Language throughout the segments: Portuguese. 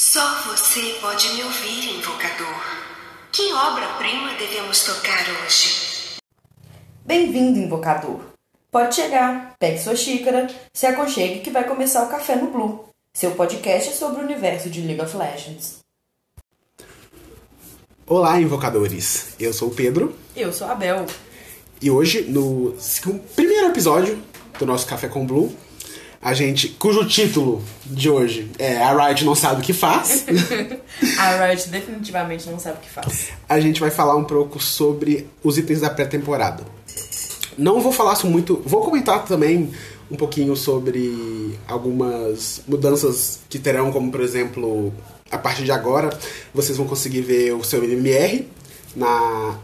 Só você pode me ouvir, invocador. Que obra-prima devemos tocar hoje? Bem-vindo, invocador. Pode chegar, pegue sua xícara, se aconchegue que vai começar o Café no Blue, seu podcast sobre o universo de League of Legends. Olá, invocadores. Eu sou o Pedro Eu sou a Bel. e hoje, no primeiro episódio do nosso Café com Blue, a gente, cujo título de hoje é A Riot não sabe o que faz, A Riot definitivamente não sabe o que faz. a gente vai falar um pouco sobre os itens da pré-temporada. Não vou falar muito, vou comentar também um pouquinho sobre algumas mudanças que terão, como por exemplo, a partir de agora, vocês vão conseguir ver o seu MMR na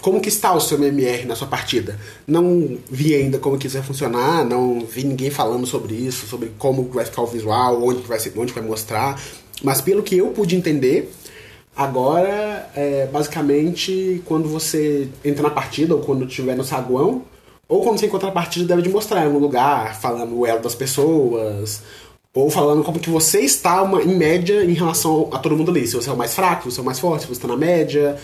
como que está o seu MMR na sua partida. Não vi ainda como que isso vai funcionar, não vi ninguém falando sobre isso, sobre como vai ficar o visual, onde vai, onde vai mostrar, mas pelo que eu pude entender, Agora, é, basicamente, quando você entra na partida, ou quando estiver no saguão, ou quando você encontra a partida, deve de mostrar em algum lugar, falando o elo das pessoas, ou falando como que você está uma, em média em relação a todo mundo ali. Se você é o mais fraco, se você é o mais forte, se você está na média,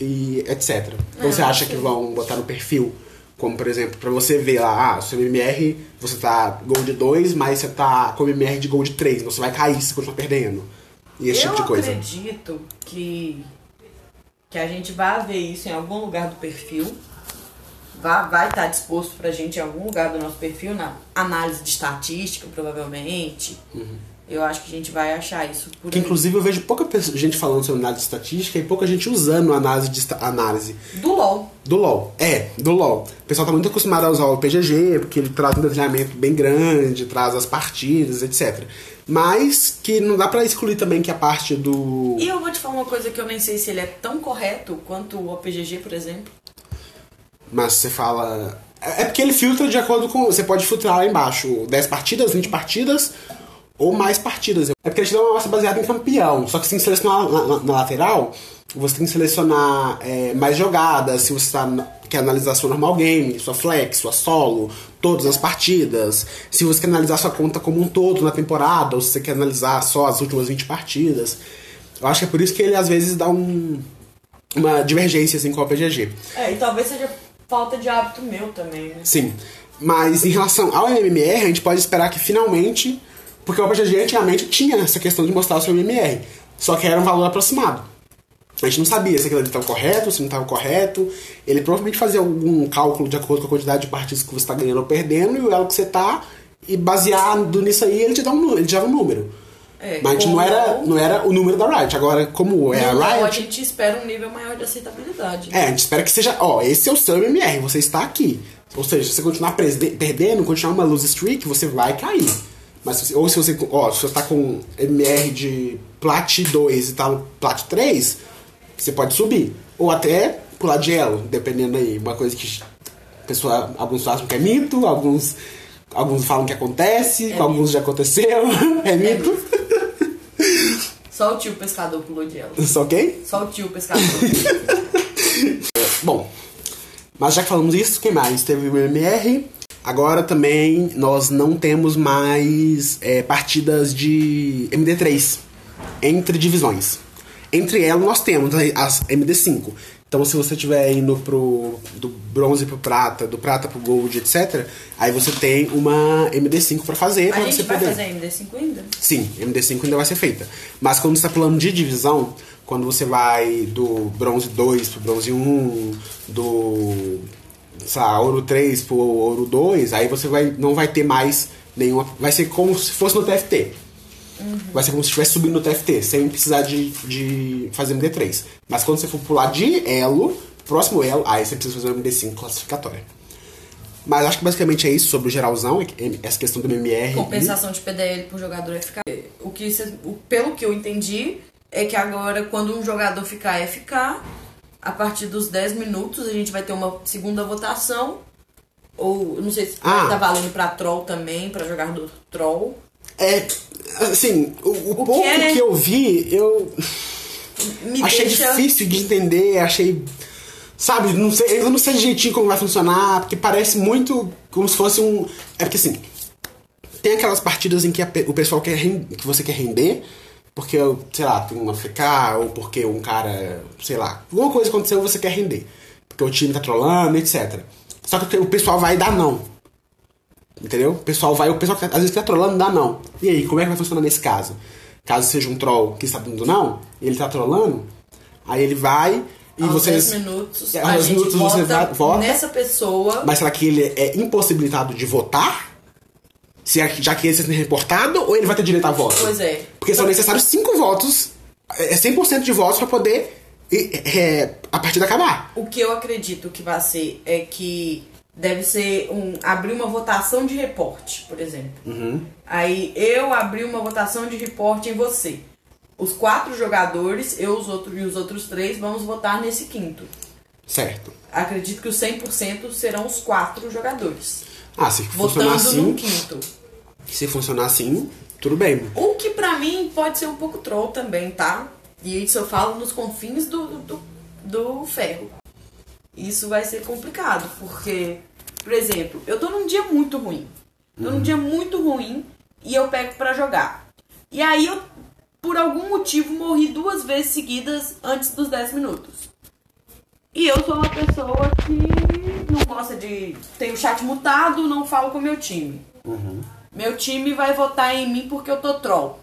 e etc. Então você acha que vão botar no perfil, como por exemplo, pra você ver lá, ah, seu MMR, você tá Gold 2, mas você tá com MMR de Gold 3, então você vai cair se você continuar perdendo. E esse eu tipo de coisa. acredito que, que a gente vai ver isso em algum lugar do perfil. Vai, vai estar disposto pra gente em algum lugar do nosso perfil, na análise de estatística, provavelmente. Eu acho que a gente vai achar isso por Que aí. inclusive eu vejo pouca gente falando sobre análise de estatística e pouca gente usando análise de análise Do LoL. do LoL. É, do LoL. O pessoal tá muito acostumado a usar o PGG, porque ele traz um detalhamento bem grande, traz as partidas, etc. Mas que não dá pra excluir também que a parte do. E eu vou te falar uma coisa que eu nem sei se ele é tão correto quanto o OPGG, por exemplo. Mas você fala. É é porque ele filtra de acordo com. Você pode filtrar lá embaixo 10 partidas, 20 partidas ou mais partidas. É porque ele te dá uma amostra baseada em campeão. Só que você tem que selecionar na, na- na lateral, você tem que selecionar é, mais jogadas, se você tá, quer analisar sua normal game, sua flex, sua solo, todas as partidas. Se você quer analisar sua conta como um todo na temporada, ou se você quer analisar só as últimas 20 partidas. Eu acho que é por isso que ele às vezes dá um, uma divergência assim, com o PGG. É, e talvez seja falta de hábito meu também, né? Sim. Mas em relação ao MMR, a gente pode esperar que finalmente. Porque o PGG antigamente tinha essa questão de mostrar o seu MMR. Só que era um valor aproximado. A gente não sabia se aquilo ali estava correto, se não estava correto. Ele provavelmente fazia algum cálculo de acordo com a quantidade de partidas que você está ganhando ou perdendo e o elo que você está. E baseado nisso aí, ele te dá um, ele te dava um número. É, Mas não era, não era o número da Riot. Agora, como é LoL, a a Riot. gente espera um nível maior de aceitabilidade. É, a gente espera que seja, ó, esse é o seu MMR, você está aqui. Ou seja, se você continuar perdendo, continuar uma lose streak, você vai cair. Mas ou se você, ó, se você tá com MMR de Plat 2 e tá no Plat 3, você pode subir. Ou até pular de elo, dependendo aí. Uma coisa que pessoa, alguns acham que é mito, alguns, alguns falam que acontece, É alguns já aconteceu. É mito. Só o tio pescador pulou de ela. Só ok? Só o tio pescador. Bom, mas já que falamos isso, quem mais? Teve o MMR. Agora também nós não temos mais é, partidas de MD3 entre divisões. Entre elas nós temos as MD5. Então se você estiver indo pro, do bronze pro prata, do prata pro gold, etc., aí você tem uma MD5 pra fazer. a pra gente você vai poder. fazer MD5 ainda? Sim, MD5 ainda vai ser feita. Mas quando você está pulando de divisão, quando você vai do bronze 2 pro bronze 1, do sei lá, ouro 3 pro ouro 2, aí você vai, não vai ter mais nenhuma. Vai ser como se fosse no TFT. Vai ser como se estivesse subindo no TFT, sem precisar de, de fazer MD3. Mas quando você for pular de elo, próximo elo, aí você precisa fazer uma MD5 classificatória. Mas acho que basicamente é isso sobre o geralzão, essa questão do MMR. Compensação de PDL por jogador FK. O que cê- o, pelo que eu entendi, é que agora, quando um jogador ficar FK, a partir dos 10 minutos a gente vai ter uma segunda votação. Ou, não sei se Ah. tá valendo pra troll também, pra jogador troll. É, assim, o, o pouco que é, né? que eu vi, eu Me achei deixa... difícil de entender, achei. Sabe, não sei, eu não sei direitinho como vai funcionar, porque parece muito como se fosse um. É porque assim, tem aquelas partidas em que a o pessoal quer que você quer render, porque, sei lá, tem um AFK, ou porque um cara, sei lá, alguma coisa aconteceu você quer render. Porque o time tá trollando, etc. Só que o pessoal vai dar não. Entendeu? O pessoal vai, o pessoal que às vezes tá trollando dá não. E aí, como é que vai funcionar nesse caso? Caso seja um troll que está dando não, ele tá trollando, aí ele vai e Aos vocês. 10 minutos, É, aos minutos você vota. nessa pessoa. Mas será que ele é impossibilitado de votar? Se é- já que ele seja reportado, ou ele vai ter direito a voto? Pois é. Porque são necessários 5 votos, é 100% de votos pra poder é, a partida acabar. O que eu acredito que vai ser é que deve ser um abrir uma votação de reporte, por exemplo. Uhum. Aí eu abri uma votação de reporte em você. Os quatro jogadores, eu os outros, e os outros três, vamos votar nesse quinto. Certo. Acredito que os 100% serão os quatro jogadores. Ah, se funcionar Votando assim, quinto. se funcionar assim, tudo bem. O que pra mim pode ser um pouco troll também, tá? E isso eu falo nos confins do, do, do ferro. Isso vai ser complicado, porque, por exemplo, eu tô num dia muito ruim. Tô num dia muito ruim e eu pego pra jogar. E aí eu, por algum motivo, morri duas vezes seguidas antes dos 10 minutos. E eu sou uma pessoa que não gosta de. Tem o chat mutado, não falo com o meu time. Meu time vai votar em mim porque eu tô troll.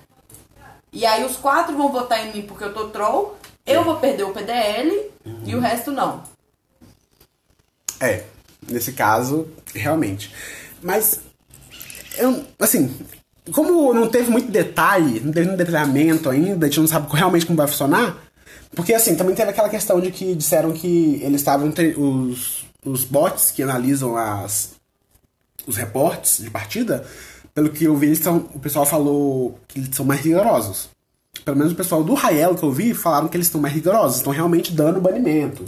E aí os quatro vão votar em mim porque eu tô troll. Eu vou perder o PDL e o resto não. É, nesse caso, realmente. Mas, eu, assim, como não teve muito detalhe, não teve muito detalhamento ainda, a gente não sabe realmente como vai funcionar. Porque, assim, também teve aquela questão de que disseram que eles estavam. Os, os bots que analisam as, os reportes de partida, pelo que eu vi, eles o pessoal falou que eles são mais rigorosos. Pelo menos o pessoal do Rael que eu vi falaram que eles estão mais rigorosos, estão realmente dando banimento,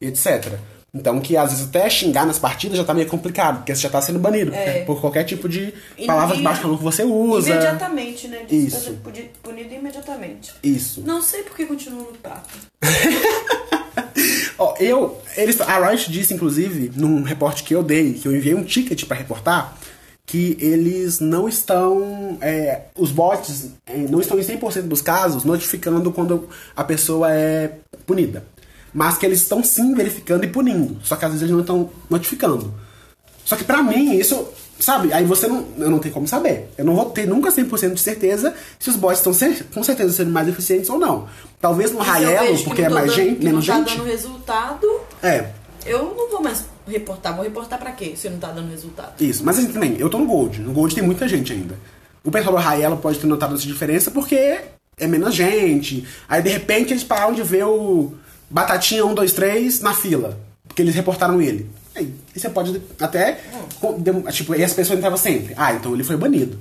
etc. Então que às vezes até xingar nas partidas já tá meio complicado, porque você já tá sendo banido É. por qualquer tipo de E- palavras e- baixo calor que você usa. Imediatamente, né? Isso. punido imediatamente. Isso. Não sei por que continua no prato. Ó, eu. Eles, a Riot disse, inclusive, num reporte que eu dei, que eu enviei um ticket pra reportar, que eles não estão. é, os bots é, não estão em 100% dos casos notificando quando a pessoa é punida. Mas que eles estão sim verificando e punindo. Só que às vezes eles não estão notificando. Só que pra mim, isso. Sabe? Aí você não. Eu não tenho como saber. Eu não vou ter nunca 100% de certeza se os bots estão com certeza sendo mais eficientes ou não. Talvez no eu Raelo, porque é mais dando- gente, menos não tá gente. dando resultado, É. eu não vou mais reportar. Vou reportar pra quê se não tá dando resultado? Isso, mas assim também, eu tô no Gold. No Gold tem muita gente ainda. O pessoal do Raelo pode ter notado essa diferença porque é menos gente. Aí de repente eles pararam de ver o Batatinha 1, 2, 3 na fila. Porque eles reportaram ele. Aí e você pode até. dem- Tipo, e as pessoas entravam sempre. Ah, então ele foi banido.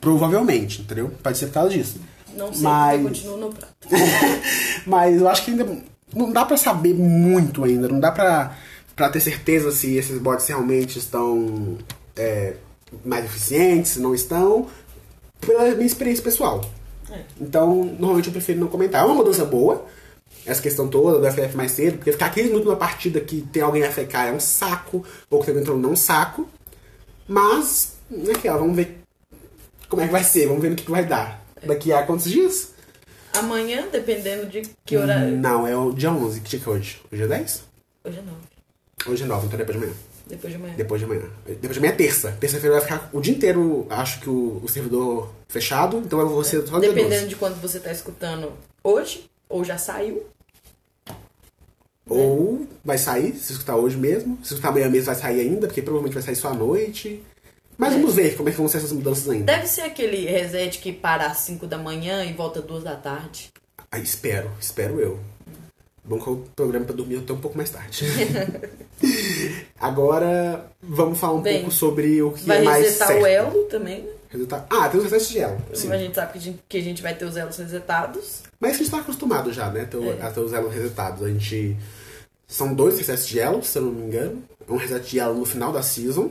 Provavelmente, entendeu? Pode ser por causa disso. Não sei Mas- continua no prato. Mas eu acho que ainda não dá pra saber muito ainda. Não dá pra, pra ter certeza se esses bots realmente estão é, mais eficientes, se não estão. Pela minha experiência pessoal. É. Então, normalmente eu prefiro não comentar. É uma mudança boa, essa questão toda do FF mais cedo, porque ficar 15 minutos numa partida que tem alguém AFK é um saco, ou que tem alguém entrando não é um saco. Mas, naquela, vamos ver como é que vai ser, vamos ver no que, que vai dar. Daqui a quantos dias? Amanhã, dependendo de que horário. Não, é o dia 11. Que dia que é hoje? Hoje é 10? Hoje é nove. Hoje é 9, então depois de amanhã. Depois de amanhã. Depois de amanhã. Depois de amanhã é terça. Terça-feira vai ficar o dia inteiro, acho que o, o servidor fechado, então eu vou ser só dia 12. Dependendo de quando você tá escutando hoje, ou já saiu. Ou vai sair, se escutar hoje mesmo. Se escutar amanhã mesmo vai sair ainda, porque provavelmente vai sair só à noite. Mas vamos ver como é que vão ser essas mudanças ainda. Deve ser aquele reset que para às 5 da manhã e volta às 2 da tarde. Ah, espero, espero eu. Bom que o programa pra dormir até um pouco mais tarde. Agora, vamos falar um Bem, pouco sobre o que Vai é mais resetar certo. o elo também. né? Resetar- Ah, tem os resets de elo. Sim. A gente sabe que a gente, que a gente vai ter os elos resetados. Mas a gente tá acostumado já, né? ter É. A ter os elos resetados. A gente. São dois resets de elo, se eu não me engano. É um reset de elo no final da season.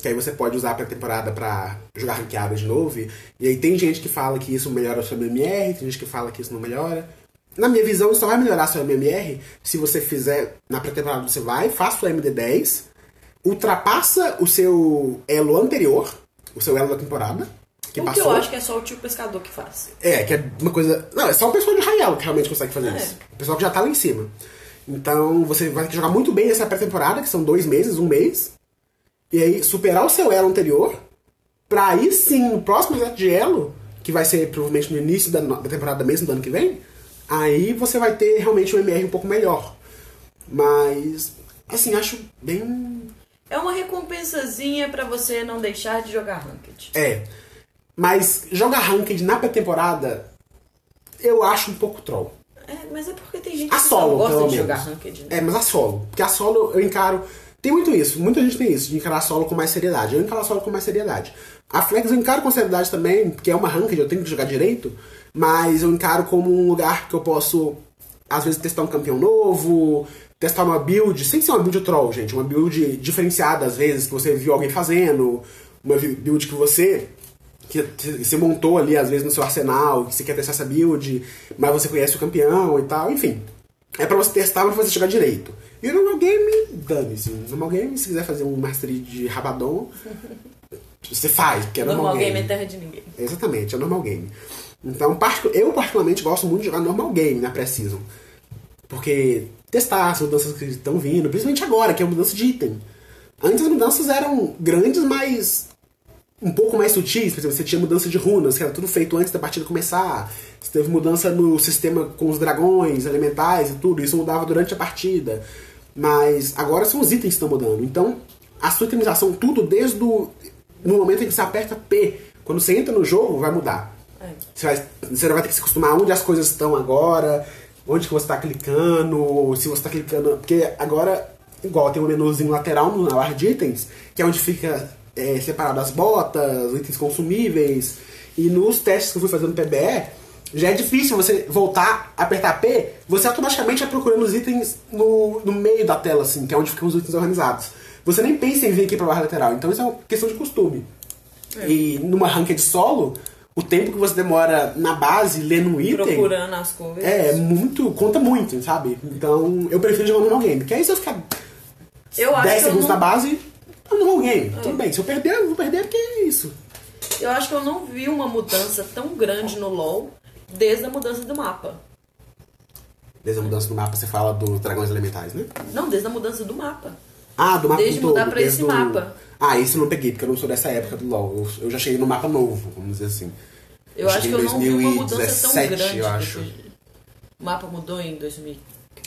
Que aí você pode usar pra temporada pra jogar ranqueada de novo. E, aí tem gente que fala que isso melhora o seu MMR, tem gente que fala que isso não melhora. Na minha visão, isso só vai melhorar seu MMR se você fizer. Na pré-temporada você vai, faça o MD10, ultrapassa o seu elo anterior, o seu elo da temporada, que o passou. que eu acho que é só o tio pescador que faz. É, que é uma coisa. Não, é só o pessoal de Raial que realmente consegue fazer É. isso. O pessoal que já tá lá em cima. Então você vai ter que jogar muito bem essa pré-temporada, que são dois meses, um mês. E aí superar o seu elo anterior. Pra aí sim, no próximo set de elo, que vai ser provavelmente no início da, da temporada mesmo do ano que vem, aí você vai ter realmente um MR um pouco melhor. Mas, assim, acho bem. É uma recompensazinha pra você não deixar de jogar Ranked. É. Mas jogar Ranked na pré-temporada, eu acho um pouco troll. É, mas é porque tem gente A que solo, não gosta de menos. jogar Ranked, né? É, mas a solo. Porque a solo eu encaro. Tem muito isso, muita gente tem isso, de encarar solo com mais seriedade. Eu encaro solo com mais seriedade. A Flex eu encaro com seriedade também, porque é uma ranked, eu tenho que jogar direito, mas eu encaro como um lugar que eu posso, às vezes, testar um campeão novo, testar uma build, sem ser uma build troll, gente, uma build diferenciada, às vezes, que você viu alguém fazendo, uma build que você que você montou ali, às vezes, no seu arsenal, que você quer testar essa build, mas você conhece o campeão e tal, enfim. É pra você testar, pra você jogar direito. E no normal game, dane-se. No normal game, se quiser fazer um mastery de Rabadon, você faz, porque é normal, Normal game é terra de ninguém. Exatamente, é normal game. Então, eu particularmente gosto muito de jogar normal game na pré-season. Porque testar as mudanças que estão vindo, principalmente agora, que é a mudança de item. Antes as mudanças eram grandes, mas um pouco mais sutis. Por exemplo, você tinha mudança de runas, que era tudo feito antes da partida começar. Você teve mudança no sistema com os dragões, elementais e tudo. Isso mudava durante a partida. Mas agora são os itens que estão mudando. Então, a sua itemização, tudo desde o no momento em que você aperta P, quando você entra no jogo, vai mudar. É. Você, vai, você vai ter que se acostumar onde as coisas estão agora, onde que você está clicando, se você está clicando. Porque agora, igual tem um menuzinho lateral na barra de itens, que é onde fica é, separado as botas, itens consumíveis. E nos testes que eu fui fazendo no PBE, já é difícil você voltar, apertar P, você automaticamente vai procurando os itens no, no meio da tela, assim, que é onde ficam os itens organizados. Você nem pensa em vir aqui pra barra lateral. Então isso é uma questão de costume. E numa ranked solo, o tempo que você demora na base lendo um item. Procurando as coisas. É, muito. conta muito, sabe? Então eu prefiro jogar no game. Porque aí se eu ficar Eu acho 10 que eu segundos não- na base, é um normal game. Tudo bem. Se eu perder, eu vou perder porque é isso. Eu acho que eu não vi uma mudança tão grande no LoL desde a mudança do mapa. Desde a mudança do mapa, você fala dos dragões elementais, né? Não, desde a mudança do mapa. Ah, do mapa Desde todo, mudar pra desde esse o- mapa. Ah, isso eu não peguei, porque eu não sou dessa época do LoL. Eu, eu já cheguei no mapa novo, vamos dizer assim. Eu acho que eu não vi uma mudança tão 2017, grande. eu acho. O mapa mudou em 2014.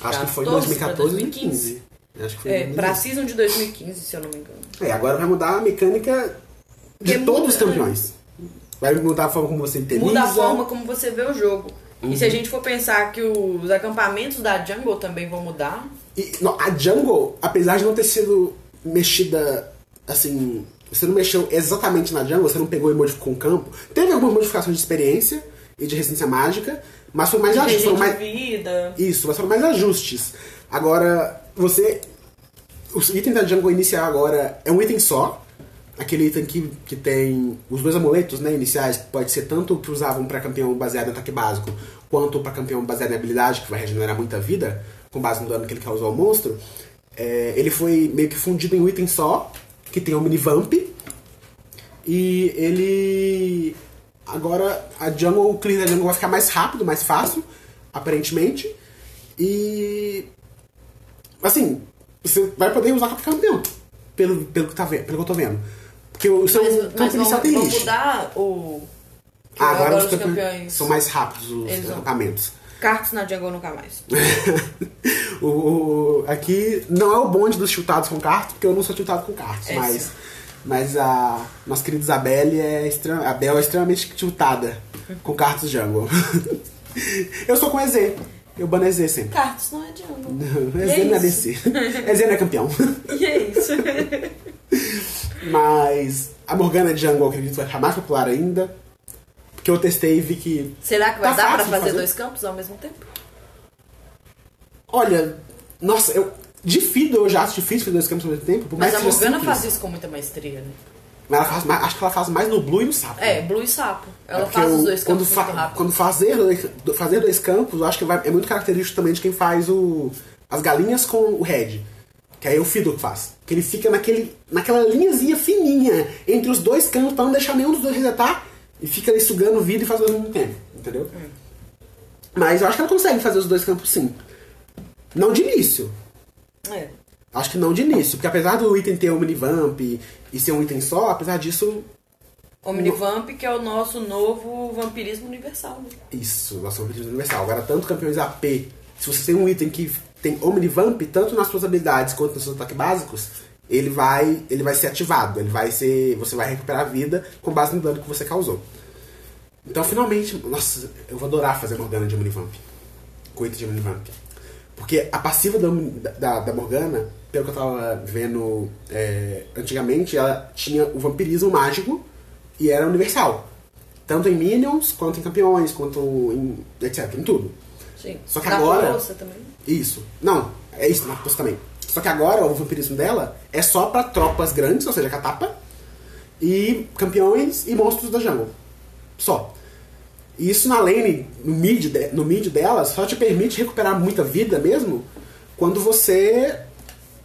Acho que foi em pra 2014 ou 2015. Acho que foi É, 2015. pra season de 2015, se eu não me engano. É, agora vai mudar a mecânica de Porque todos muda, os campeões. Vai mudar a forma como você itemiza. Muda a forma como você vê o jogo. E se Uhum. a gente for pensar que os acampamentos da jungle também vão mudar, E, não, a jungle, apesar de não ter sido mexida assim. Você não mexeu exatamente na jungle, você não pegou e modificou um campo. Teve algumas modificações de experiência e de resistência mágica, mas foi mais de ajustes. Foram mais, vida. Isso, mas foram mais ajustes. Agora, você. O item da jungle inicial agora é um item só. Aquele item que, que tem os dois amuletos né, iniciais, que pode ser tanto o que usavam para campeão baseado em ataque básico, quanto para campeão baseado em habilidade, que vai regenerar muita vida, com base no dano que ele causou ao monstro. É, ele foi meio que fundido em um item só, que tem o mini vamp. E ele. Agora a jungle, o clear da jungle vai ficar mais rápido, mais fácil, aparentemente. E. Assim, você vai poder usar qualquer campeão, pelo, pelo, que, tá vendo, pelo que eu tô vendo. Porque o seu Mas, campo mas inicial tem lixo. mudar o. Ah, agora, os os campeões, são mais rápidos, os Eles acampamentos. Cartas na jungle nunca mais. o, o- aqui não é o bonde dos chutados com cartas, porque eu não sou chutado com cartas, É, mas, sim. mas a nossa querida Isabelle é, extrema, a Bel é extremamente chutada com cartas jungle. eu sou com EZ, eu bano EZ sempre. Cartas não é jungle. E EZ é não é. DC. EZ não é campeão. E é isso. Mas a Morgana Jungle eu acredito vai ficar mais popular ainda. Porque eu testei e vi que. Será que vai Tá dar de fazer, fazer. dois campos ao mesmo tempo? Olha, nossa, eu. De Fiddle eu já acho difícil fazer dois campos ao mesmo tempo. Mas a que Morgana faz isso com muita maestria, né? Mas ela faz mais, acho que ela faz mais no Blue e no Sapo. É, Blue e Sapo. Ela É faz os eu- dois quando campos fa- muito rápido. Quando fazer dois, fazer dois campos, eu acho que vai- é muito característico também de quem faz o, as galinhas com o Red. Que aí é o Fiddle que faz. Que ele fica naquele, naquela linhazinha fininha entre os dois campos pra não deixar nenhum dos dois resetar. E fica ali sugando vida e fazendo ao mesmo tempo, entendeu? Mas eu acho que ela consegue fazer os dois campos sim. Não de início. É. Acho que não de início, porque apesar do item ter Omnivamp e, ser um item só, apesar disso, Omnivamp, que é o nosso novo vampirismo universal. Né? Isso, nosso objetivo universal. Agora, tanto campeões AP, se você tem um item que tem Omnivamp, tanto nas suas habilidades quanto nos seus ataques básicos, ele vai, ele vai ser ativado. Ele vai ser. Você vai recuperar a vida com base no dano que você causou. Então, finalmente, nossa, eu vou adorar fazer Morgana de Omnivamp. Com item de Omnivamp. Porque a passiva da, da, da Morgana, pelo que eu tava vendo é, antigamente, ela tinha o vampirismo mágico e era universal. Tanto em minions, quanto em campeões, quanto em. etc. Em tudo. Sim. Só que Da agora- também. Isso. Não, é isso, na força também. Só que agora o vampirismo dela é só pra tropas grandes, ou seja, catapa, e campeões e monstros da jungle. Só. E isso na lane, no mid, de- no mid dela, só te permite recuperar muita vida mesmo quando você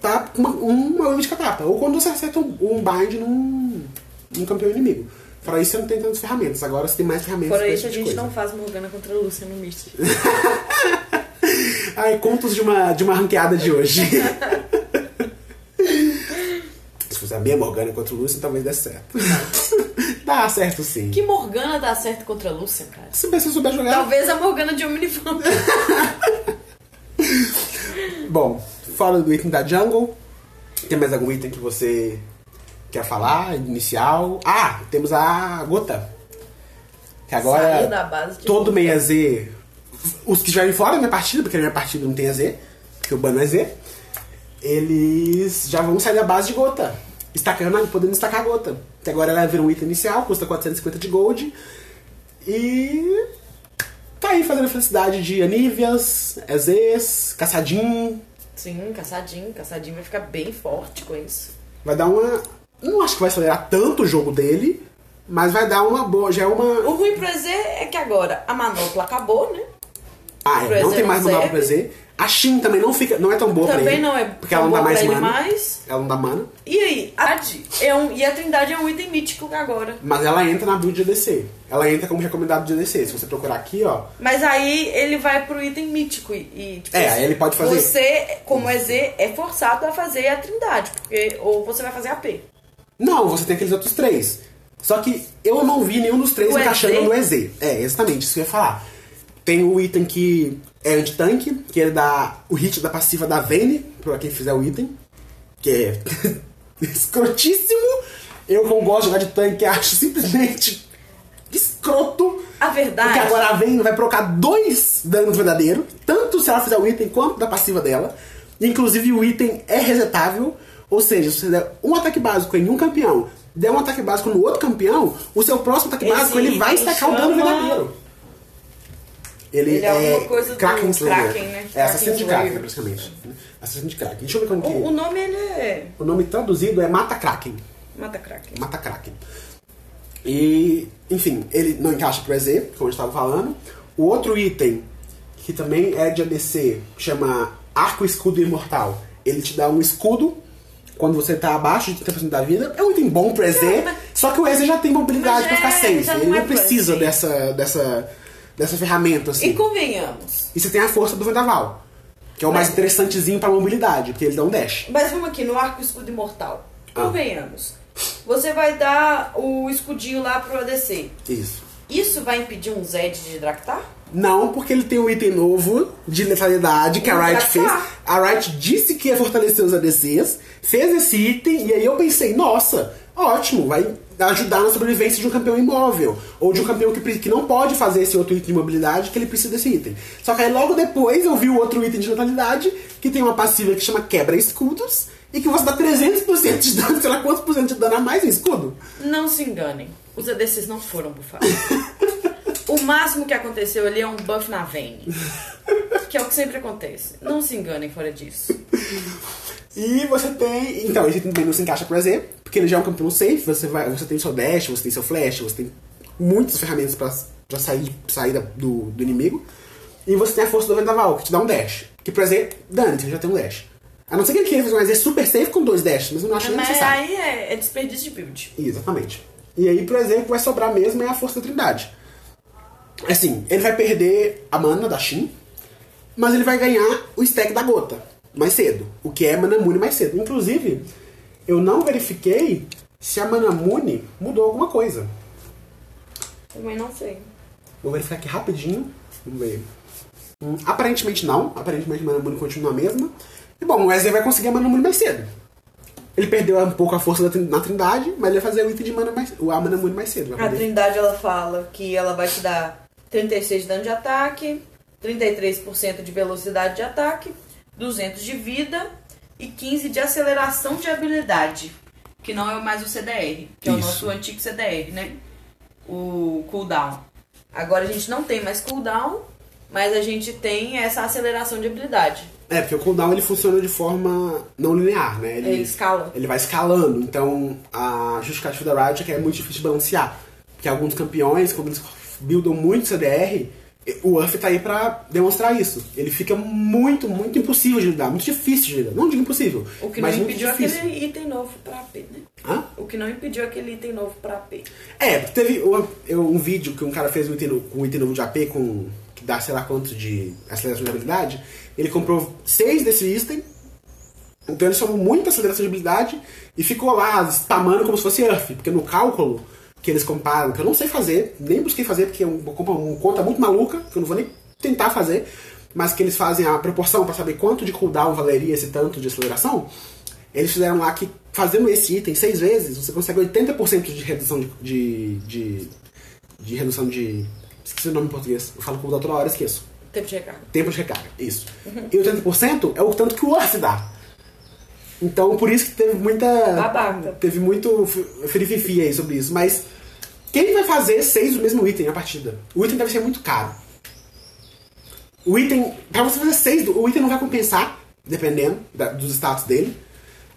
tá com uma, uma wave de catapa. Ou quando você acerta um, um bind num, num campeão inimigo. Fora isso, você não tem tantas ferramentas. Agora você tem mais ferramentas Fora isso, a tipo gente coisa. não faz Morgana contra a Lúcia no Mystic. Ai, contos de uma, de uma ranqueada de hoje. Se fosse a minha Morgana contra o Lúcio, talvez desse certo. Dá certo sim. que Morgana dá certo contra a Lúcia, cara? Se você souber jogar. Talvez a Morgana de Omnivamp. Bom, fora do item da Jungle, tem mais algum item que você quer falar? Inicial? Ah, temos a Gota. Que agora. Saiu da base de todo meia Z. Os que estiverem fora da minha partida, porque na minha partida não tem a Z, porque o ban é Z, eles já vão sair da base de Gota. Estacando, podendo estacar a Gota. Que agora ela vira um item inicial, custa 450 de gold. E. Tá aí fazendo a felicidade de Anívias, EZs, Caçadinho. Sim, caçadinho. Caçadinho vai ficar bem forte com isso. Vai dar uma. Não acho que vai acelerar tanto o jogo dele, mas vai dar uma boa. Já é uma. O ruim pro EZ é que agora a manopla acabou, né? Ah, é, pro não tem mais não manobra pra serve. Z. A Shin também não fica. Não é tão boa pra Também ele. não é Porque ela não dá mais pra mana. mais. Ela não dá mana. E aí, a Trindade é um, e a Trindade é um item mítico agora. Mas ela entra na build de ADC. Ela entra como recomendado de ADC. Se você procurar aqui, ó. Mas aí ele vai pro item mítico e, e, tipo, É, aí ele pode fazer- Você, como EZ, é forçado a fazer a Trindade, porque ou você vai fazer AP. Não, você tem aqueles outros três. Só que eu não vi nenhum dos três O encaixando EZ? no EZ. É, exatamente, isso que eu ia falar. Tem o item que é anti-tanque, que ele dá o hit da passiva da Vayne, pra quem fizer o item. Que é escrotíssimo. Eu, como gosto de jogar de tanque, acho simplesmente escroto. A verdade. Porque agora a Vayne vai procar dois danos verdadeiros, tanto se ela fizer o item quanto da passiva dela. Inclusive o item é resetável, ou seja, se você der um ataque básico em um campeão, der um ataque básico no outro campeão, o seu próximo ataque Esse básico ele vai estacar o dano verdadeiro. Ele, Ele é alguma coisa do Kraken Slayer. Kraken, né? É assassino de Kraken praticamente. Assassino de Kraken. Deixa eu ver como que... O, o nome ele é. O nome traduzido é Mata Kraken. Mata Kraken. Mata Kraken. E, enfim, ele não encaixa pro EZ, como a gente estava falando. O outro item, que também é de ADC, chama Arco Escudo Imortal. Ele te dá um escudo quando você tá abaixo de 30% da vida. É um item bom pro EZ, só que o EZ já tem mobilidade Mas pra ficar é, não Ele não é precisa dessa, dessa, dessa ferramenta, assim. E convenhamos. E você tem a força do Vendaval, que é o mais Mas- interessantezinho pra mobilidade, porque ele dá um dash. Mas vamos aqui no arco escudo imortal. Ah. Convenhamos. Você vai dar o escudinho lá pro ADC. Isso. Isso vai impedir um Zed de Draktar? Não, porque ele tem um item novo de letalidade que a Riot fez. A Riot disse que ia fortalecer os ADCs, fez esse item, e aí eu pensei, nossa, ótimo, vai ajudar na sobrevivência de um campeão imóvel. Ou de um campeão que, que não pode fazer esse outro item de mobilidade, que ele precisa desse item. Só que aí logo depois eu vi o outro item de letalidade, que tem uma passiva que chama quebra escudos, e que você dá 300% de dano, sei lá quantos por cento de dano a mais em escudo. Não se enganem. Os ADCs não foram bufados. o máximo que aconteceu ali é um buff na Vayne. Que é o que sempre acontece. Não se enganem fora disso. E você tem. Então, esse também não se encaixa pro EZ, porque ele já é um campeão safe, você, vai, você tem seu dash, você tem seu flash, você tem muitas ferramentas pra, pra sair, sair do, do inimigo. E você tem a força do Vendaval, que te dá um dash. Que pro EZ, dane, você já tem um dash. A não ser que ele queira fazer um EZ super safe com dois dashes, mas eu não acho nem Mas necessário. aí é, é desperdício de build. Exatamente. E aí, por exemplo, vai sobrar mesmo é a força da trindade. Assim, ele vai perder a mana da Shin, mas ele vai ganhar o stack da gota mais cedo, o que é Manamune mais cedo. Inclusive, eu não verifiquei se a Manamune mudou alguma coisa. Também não sei. Vou verificar aqui rapidinho. Vamos ver. Hum, aparentemente não. Aparentemente a Manamune continua a mesma. E bom, o Wesley vai conseguir a Manamune mais cedo. Ele perdeu um pouco a força da na Trindade, mas ele vai fazer o item de mana mais, o a Manamune mais cedo. A Trindade ela fala que ela vai te dar 36 de dano de ataque, 33% de velocidade de ataque, 200 de vida e 15 de aceleração de habilidade, que não é mais o CDR, que é o Isso. nosso antigo CDR, né? O cooldown. Agora a gente não tem mais cooldown, mas a gente tem essa aceleração de habilidade. É, porque o cooldown ele funciona de forma não linear, né? Ele escala. Ele vai escalando, então a justificativa da Riot é que é muito difícil de balancear. Porque alguns campeões, quando eles buildam muito CDR, o Uff tá aí pra demonstrar isso. Ele fica muito, muito impossível de lidar, muito difícil de lidar. Não digo impossível, O que mas não impediu difícil. aquele item novo pra AP, né? Hã? O que não impediu aquele item novo pra AP. É, teve um, um vídeo que um cara fez um item, no- com um item novo de AP com, que dá sei lá quanto de aceleração de habilidade. Ele comprou seis desse item, então ele somou muita aceleração de habilidade e ficou lá spamando como se fosse Earth, porque no cálculo que eles comparam, que eu não sei fazer, nem busquei fazer, porque é uma, conta- uma conta muito maluca, que eu não vou nem tentar fazer, mas que eles fazem a proporção para saber quanto de cooldown valeria esse tanto de aceleração. Eles fizeram lá que fazendo esse item seis vezes, você consegue 80% de redução de, de, de, de redução de. Esqueci o nome em português. Eu falo cooldown toda hora, esqueço. Tempo de recarga. Tempo de recarga, isso. E 80% é o tanto que o Earth dá. Então, por isso que teve muita. Babaca. Teve muito firififi aí sobre isso. Mas quem vai fazer seis do mesmo item na partida? O item deve ser muito caro. O item. Pra você fazer seis, o item não vai compensar, dependendo da- dos status dele.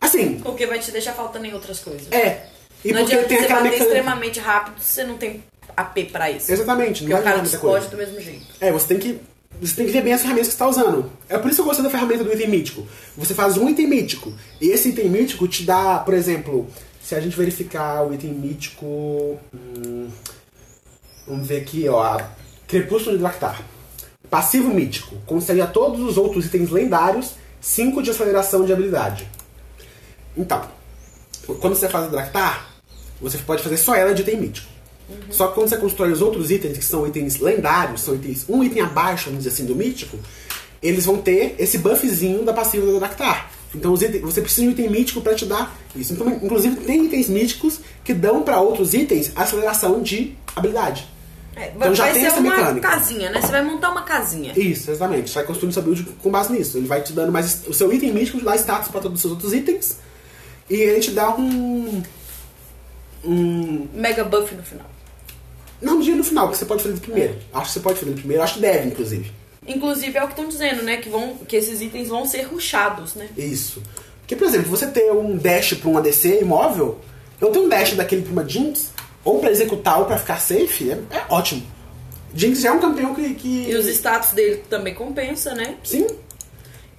Assim, Porque vai te deixar faltando em outras coisas. é. E não porque tem você aquela mecânica. extremamente rápido se você não tem AP pra isso. Exatamente, não Porque o vai cara adiantar muita explode coisa. do mesmo jeito. É, você tem que. Você tem que ver bem as ferramentas que você está usando. É por isso que eu gostei da ferramenta do item mítico. Você faz um item mítico. E esse item mítico te dá, por exemplo, se a gente verificar o item mítico. hum, vamos ver aqui, ó. Crepúsculo de Lactar. Passivo mítico. Concede a todos os outros itens lendários 5 de aceleração de habilidade. Então, quando você faz o Draktar, você pode fazer só ela de item mítico. Só que quando você constrói os outros itens, que são itens lendários, são itens um item abaixo, vamos dizer assim, do mítico, eles vão ter esse buffzinho da passiva do Draktar. Então itens- você precisa de um item mítico para te dar isso. Então, inclusive, tem itens míticos que dão para outros itens aceleração de habilidade. É, Então já tem essa uma mecânica. casinha, né? Você vai montar uma casinha. Isso, exatamente. Você vai construindo seu build com base nisso. Ele vai te dando mais. O seu item mítico te dá status para todos os seus outros itens. E ele te dá um. Um. Mega buff no final. Não, dia no final, porque você pode fazer de primeiro. Acho que você pode fazer de primeiro, acho que deve, inclusive. Inclusive é o que estão dizendo, né? Que, vão, que esses itens vão ser rushados, né? Isso. Porque, por exemplo, você ter um dash pra um ADC imóvel, eu tenho um dash daquele pra uma Jinx, ou pra executar ou pra ficar safe, é, é ótimo. Jinx já é um campeão que. que... E os status dele também compensa, né? Sim.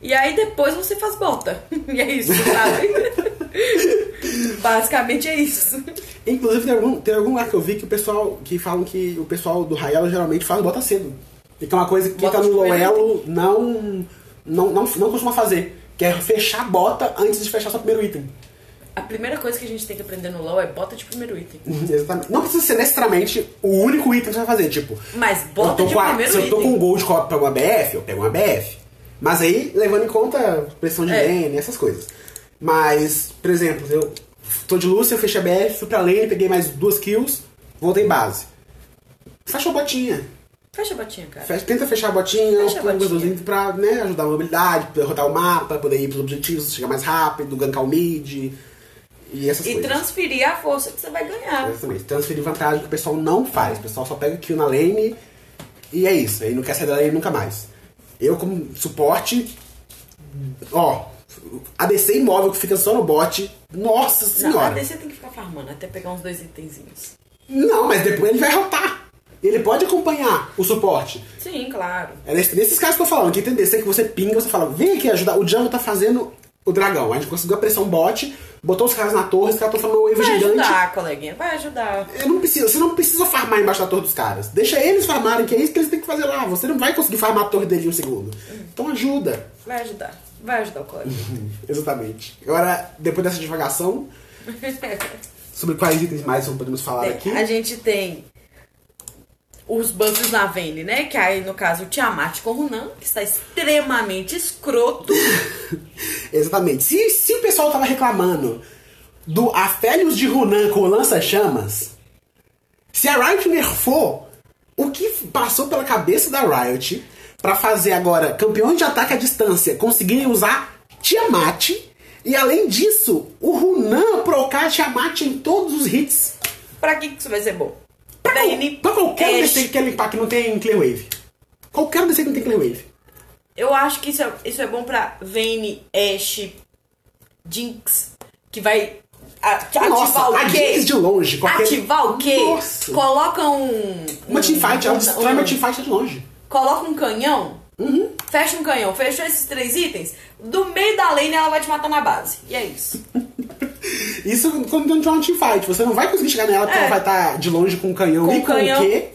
E aí depois você faz bota. E é isso, sabe? Basicamente é isso. Inclusive, tem algum, tem algum lugar que eu vi que o pessoal. que falam que o pessoal do Raelo geralmente faz bota cedo. E que é uma coisa que quem Bota tá no Loelo não, não, não, não costuma fazer. Que é fechar a bota antes de fechar seu primeiro item. A primeira coisa que a gente tem que aprender no LoL é bota de primeiro item. Exatamente. Não precisa ser necessariamente o único item que você vai fazer. Tipo, Mas bota de a- primeiro se eu tô item. com um gold pra uma BF, eu pego uma BF. Mas aí, levando em conta pressão de É. lane, essas coisas. Mas, por exemplo, eu tô de Lúcia, eu fechei a BF, fui pra lane, peguei mais duas kills, voltei base. Fecha a botinha. Fecha a botinha, cara. Fecha- tenta fechar a botinha, Fecha a com um botinha. botãozinho pra né, ajudar a mobilidade, pra rodar o mapa, poder ir pros objetivos, chegar mais rápido, gankar o mid e essas E coisas. transferir a força que você vai ganhar. Exatamente. Transferir vantagem que o pessoal não faz. O pessoal só pega kill na lane e é isso. Aí não quer sair da lane nunca mais. Eu, como suporte, ó, ADC imóvel que fica só no bot, nossa Não, senhora. DC tem que ficar farmando até pegar uns dois itenzinhos. Não, mas depois ele vai rotar. Ele pode acompanhar o suporte. Sim, claro. É nesse- nesses casos que eu tô falando, que tem DC que você pinga, você fala, vem aqui ajudar. O Django tá fazendo o dragão. A gente conseguiu a pressão bot, botou os caras na torre, os caras estão uma wave Vai gigante. ajudar, coleguinha, vai ajudar. Eu não precisa, você não precisa farmar embaixo da torre dos caras. Deixa eles farmarem, que é isso que eles têm que fazer lá. Você não vai conseguir farmar a torre dele em um segundo. Então ajuda. Vai ajudar. Vai ajudar o colega. Exatamente. Agora, depois dessa divagação, sobre quais itens mais podemos falar aqui. A gente tem os buffs na Vayne, né? Que aí, no caso, o Tiamat com o Runan, que está extremamente escroto. Exatamente. Se, se o pessoal tava reclamando do Afélios de Runan com o lança-chamas, se a Riot nerfou o que passou pela cabeça da Riot pra fazer agora campeões de ataque à distância conseguirem usar Tiamat, e além disso, o Runan procar Tiamat em todos os hits. pra que isso vai ser bom? Pra, Vayne, pra qualquer Ashe. DC que quer limpar que não tem Clear Wave. Qualquer DC que não tem Clear Wave. Eu acho que isso é, isso é bom pra Vayne, Ashe, Jinx, que vai ativar Nossa, o a quê? De longe. Qualquer... Ativar o quê? Nossa. Coloca um... Uma um- teamfight, ela um- destrói um- uma teamfight de longe. Coloca um canhão, Uhum. fecha um canhão, fechou esses três itens, do meio da lane ela vai te matar na base. E é isso. Isso quando não tiver uma teamfight. Você não vai conseguir chegar nela porque É. ela vai estar de longe com um canhão Com e um com canhão. o quê?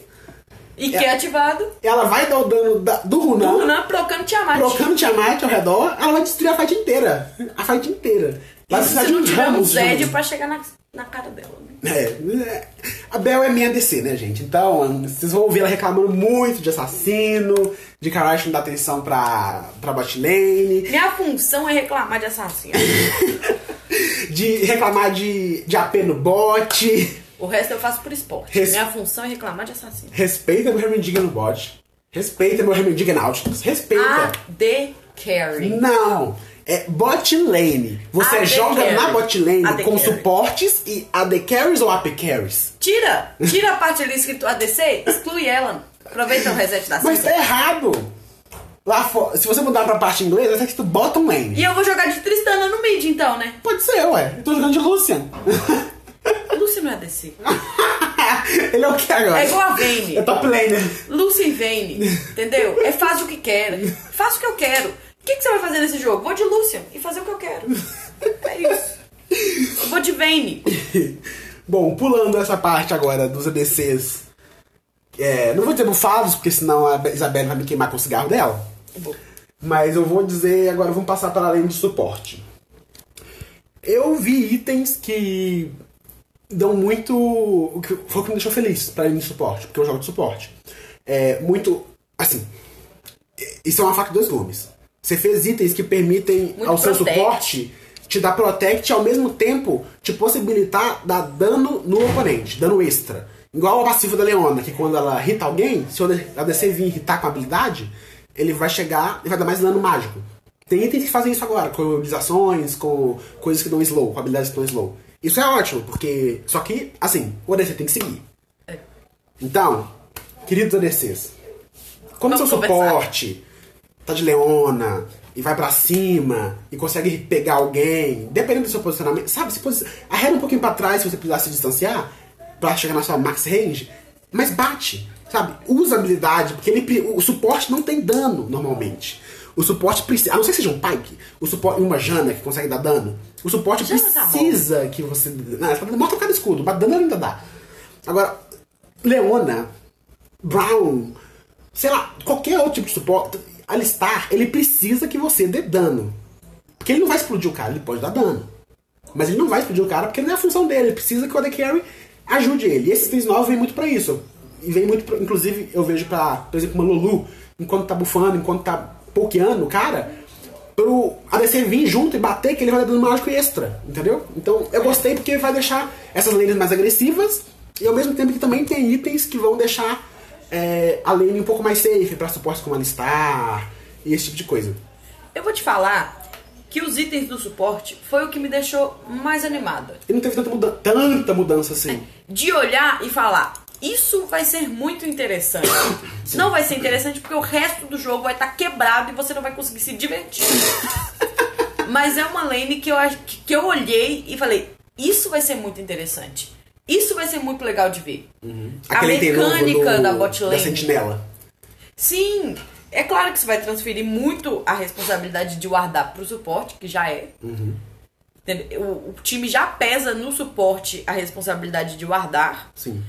E que é ativado, Ela vai dar o dano da- do Runan, o Runan procando Tiamat. trocando Tiamat ao redor, ela vai destruir a fight inteira. A fight inteira. Vai precisar de um um ramos Zed pra chegar na, na cara dela. né? É, é. a Bel é minha DC, né, gente? Então, vocês vão ouvir ela reclamando muito de assassino, de que a não dá atenção pra, pra bot lane, Minha função é reclamar de assassino. de reclamar de, de AP no bot. O resto eu faço por esporte. Res- Minha função é reclamar de assassino. Respeita meu Hermendiga no bot. Respeita meu Hermendiga Nautilus. Respeita. AD Carry. Não. É bot lane. Você AD joga carry. na bot lane AD com carry. suportes e AD carries ou AP carries. Tira! Tira a parte ali escrito ADC, exclui ela. Aproveita o reset da Mas tá errado. Lá se você mudar pra parte inglesa, ser escrito bottom lane. E eu vou jogar de Tristana no mid, então, né? Pode ser, ué. Eu tô jogando de Lucian. Lucy não é ADC. Ele é o que agora? É igual a Vayne. É top laner. Lucy e Vayne, entendeu? É faz o que quer. Faça o que eu quero. O que, que você vai fazer nesse jogo? Vou de Lucian e fazer o que eu quero. É isso. Eu vou de Vayne. Bom, pulando essa parte agora dos ADCs. é, não vou dizer bufados, porque senão a Isabelle vai me queimar com o cigarro dela. Mas eu vou dizer, agora vamos passar para além de suporte. Eu vi itens que dão muito. O que foi o que me deixou feliz para ir de suporte, porque eu jogo de suporte. É muito. Assim. Isso é uma faca de dois gumes. Você fez itens que permitem Muito ao seu protect. suporte te dar protect e ao mesmo tempo te possibilitar dar dano no oponente, dano extra. Igual a passiva da Leona, que quando ela hita alguém, se o ADC vir hitar com habilidade, ele vai chegar e vai dar mais dano mágico. Tem itens que fazem isso agora, com mobilizações, com coisas que dão slow, com habilidades que dão slow. Isso é ótimo, porque. Só que, assim, o ADC tem que seguir. É. Então, queridos ADCs, quando Vamos seu conversar. suporte tá de leona e vai pra cima e consegue pegar alguém, dependendo do seu posicionamento, sabe? Se posi arreda um pouquinho pra trás se você precisar se distanciar pra chegar na sua max range, mas bate, sabe? Usa habilidade, porque ele, o suporte não tem dano normalmente. O suporte precisa, a não ser que seja um Pyke, o suporte, uma Jana que consegue dar dano, o suporte Jana tá precisa que você. Não, ela tá morta escudo, mas dano ainda dá. Agora, Leona, Brown, sei lá, qualquer outro tipo de suporte, Alistar, ele precisa que você dê dano. Porque ele não vai explodir o cara, ele pode dar dano. Mas ele não vai explodir o cara porque não é a função dele, ele precisa que o AD Carry ajude ele. E esses itens novos vêm muito pra isso. E vem muito, pra, inclusive, eu vejo pra, por exemplo, uma Lulu, enquanto tá bufando, enquanto tá pokeando o cara, pro ADC vir junto e bater, que ele vai dar dano mágico extra, entendeu? Então eu gostei porque vai deixar essas lanes mais agressivas e ao mesmo tempo que também tem itens que vão deixar é, a lane um pouco mais safe pra suportes como Alistar e esse tipo de coisa. Eu vou te falar que os itens do suporte foi o que me deixou mais animada. E não teve tanta, muda tanta mudança assim. De olhar e falar, isso vai ser muito interessante. Não vai ser interessante porque o resto do jogo vai estar quebrado e você não vai conseguir se divertir. Mas é uma lane que eu, que eu olhei e falei, isso vai ser muito interessante. Isso vai ser muito legal de ver. A item novo mecânica do- da bot Da lane. sentinela. Sim, é claro que você vai transferir muito a responsabilidade de guardar pro suporte, que já é. Entendeu? O, o time já pesa no suporte a responsabilidade de guardar. Sim.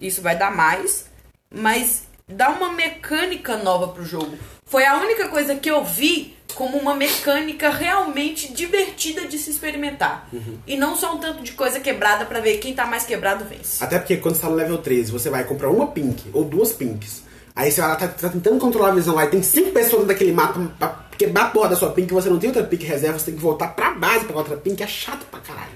Isso vai dar mais. Mas dá uma mecânica nova pro jogo. Foi a única coisa que eu vi como uma mecânica realmente divertida de se experimentar. E não só um tanto de coisa quebrada pra ver quem tá mais quebrado vence. Até porque quando você tá no level 13, você vai comprar uma pink ou duas pinks. Aí você vai lá, tá, tá tentando controlar a visão lá e tem cinco pessoas daquele mapa pra quebrar a porra da sua pink e você não tem outra pink reserva, você tem que voltar pra base pra outra pink, é chato pra caralho.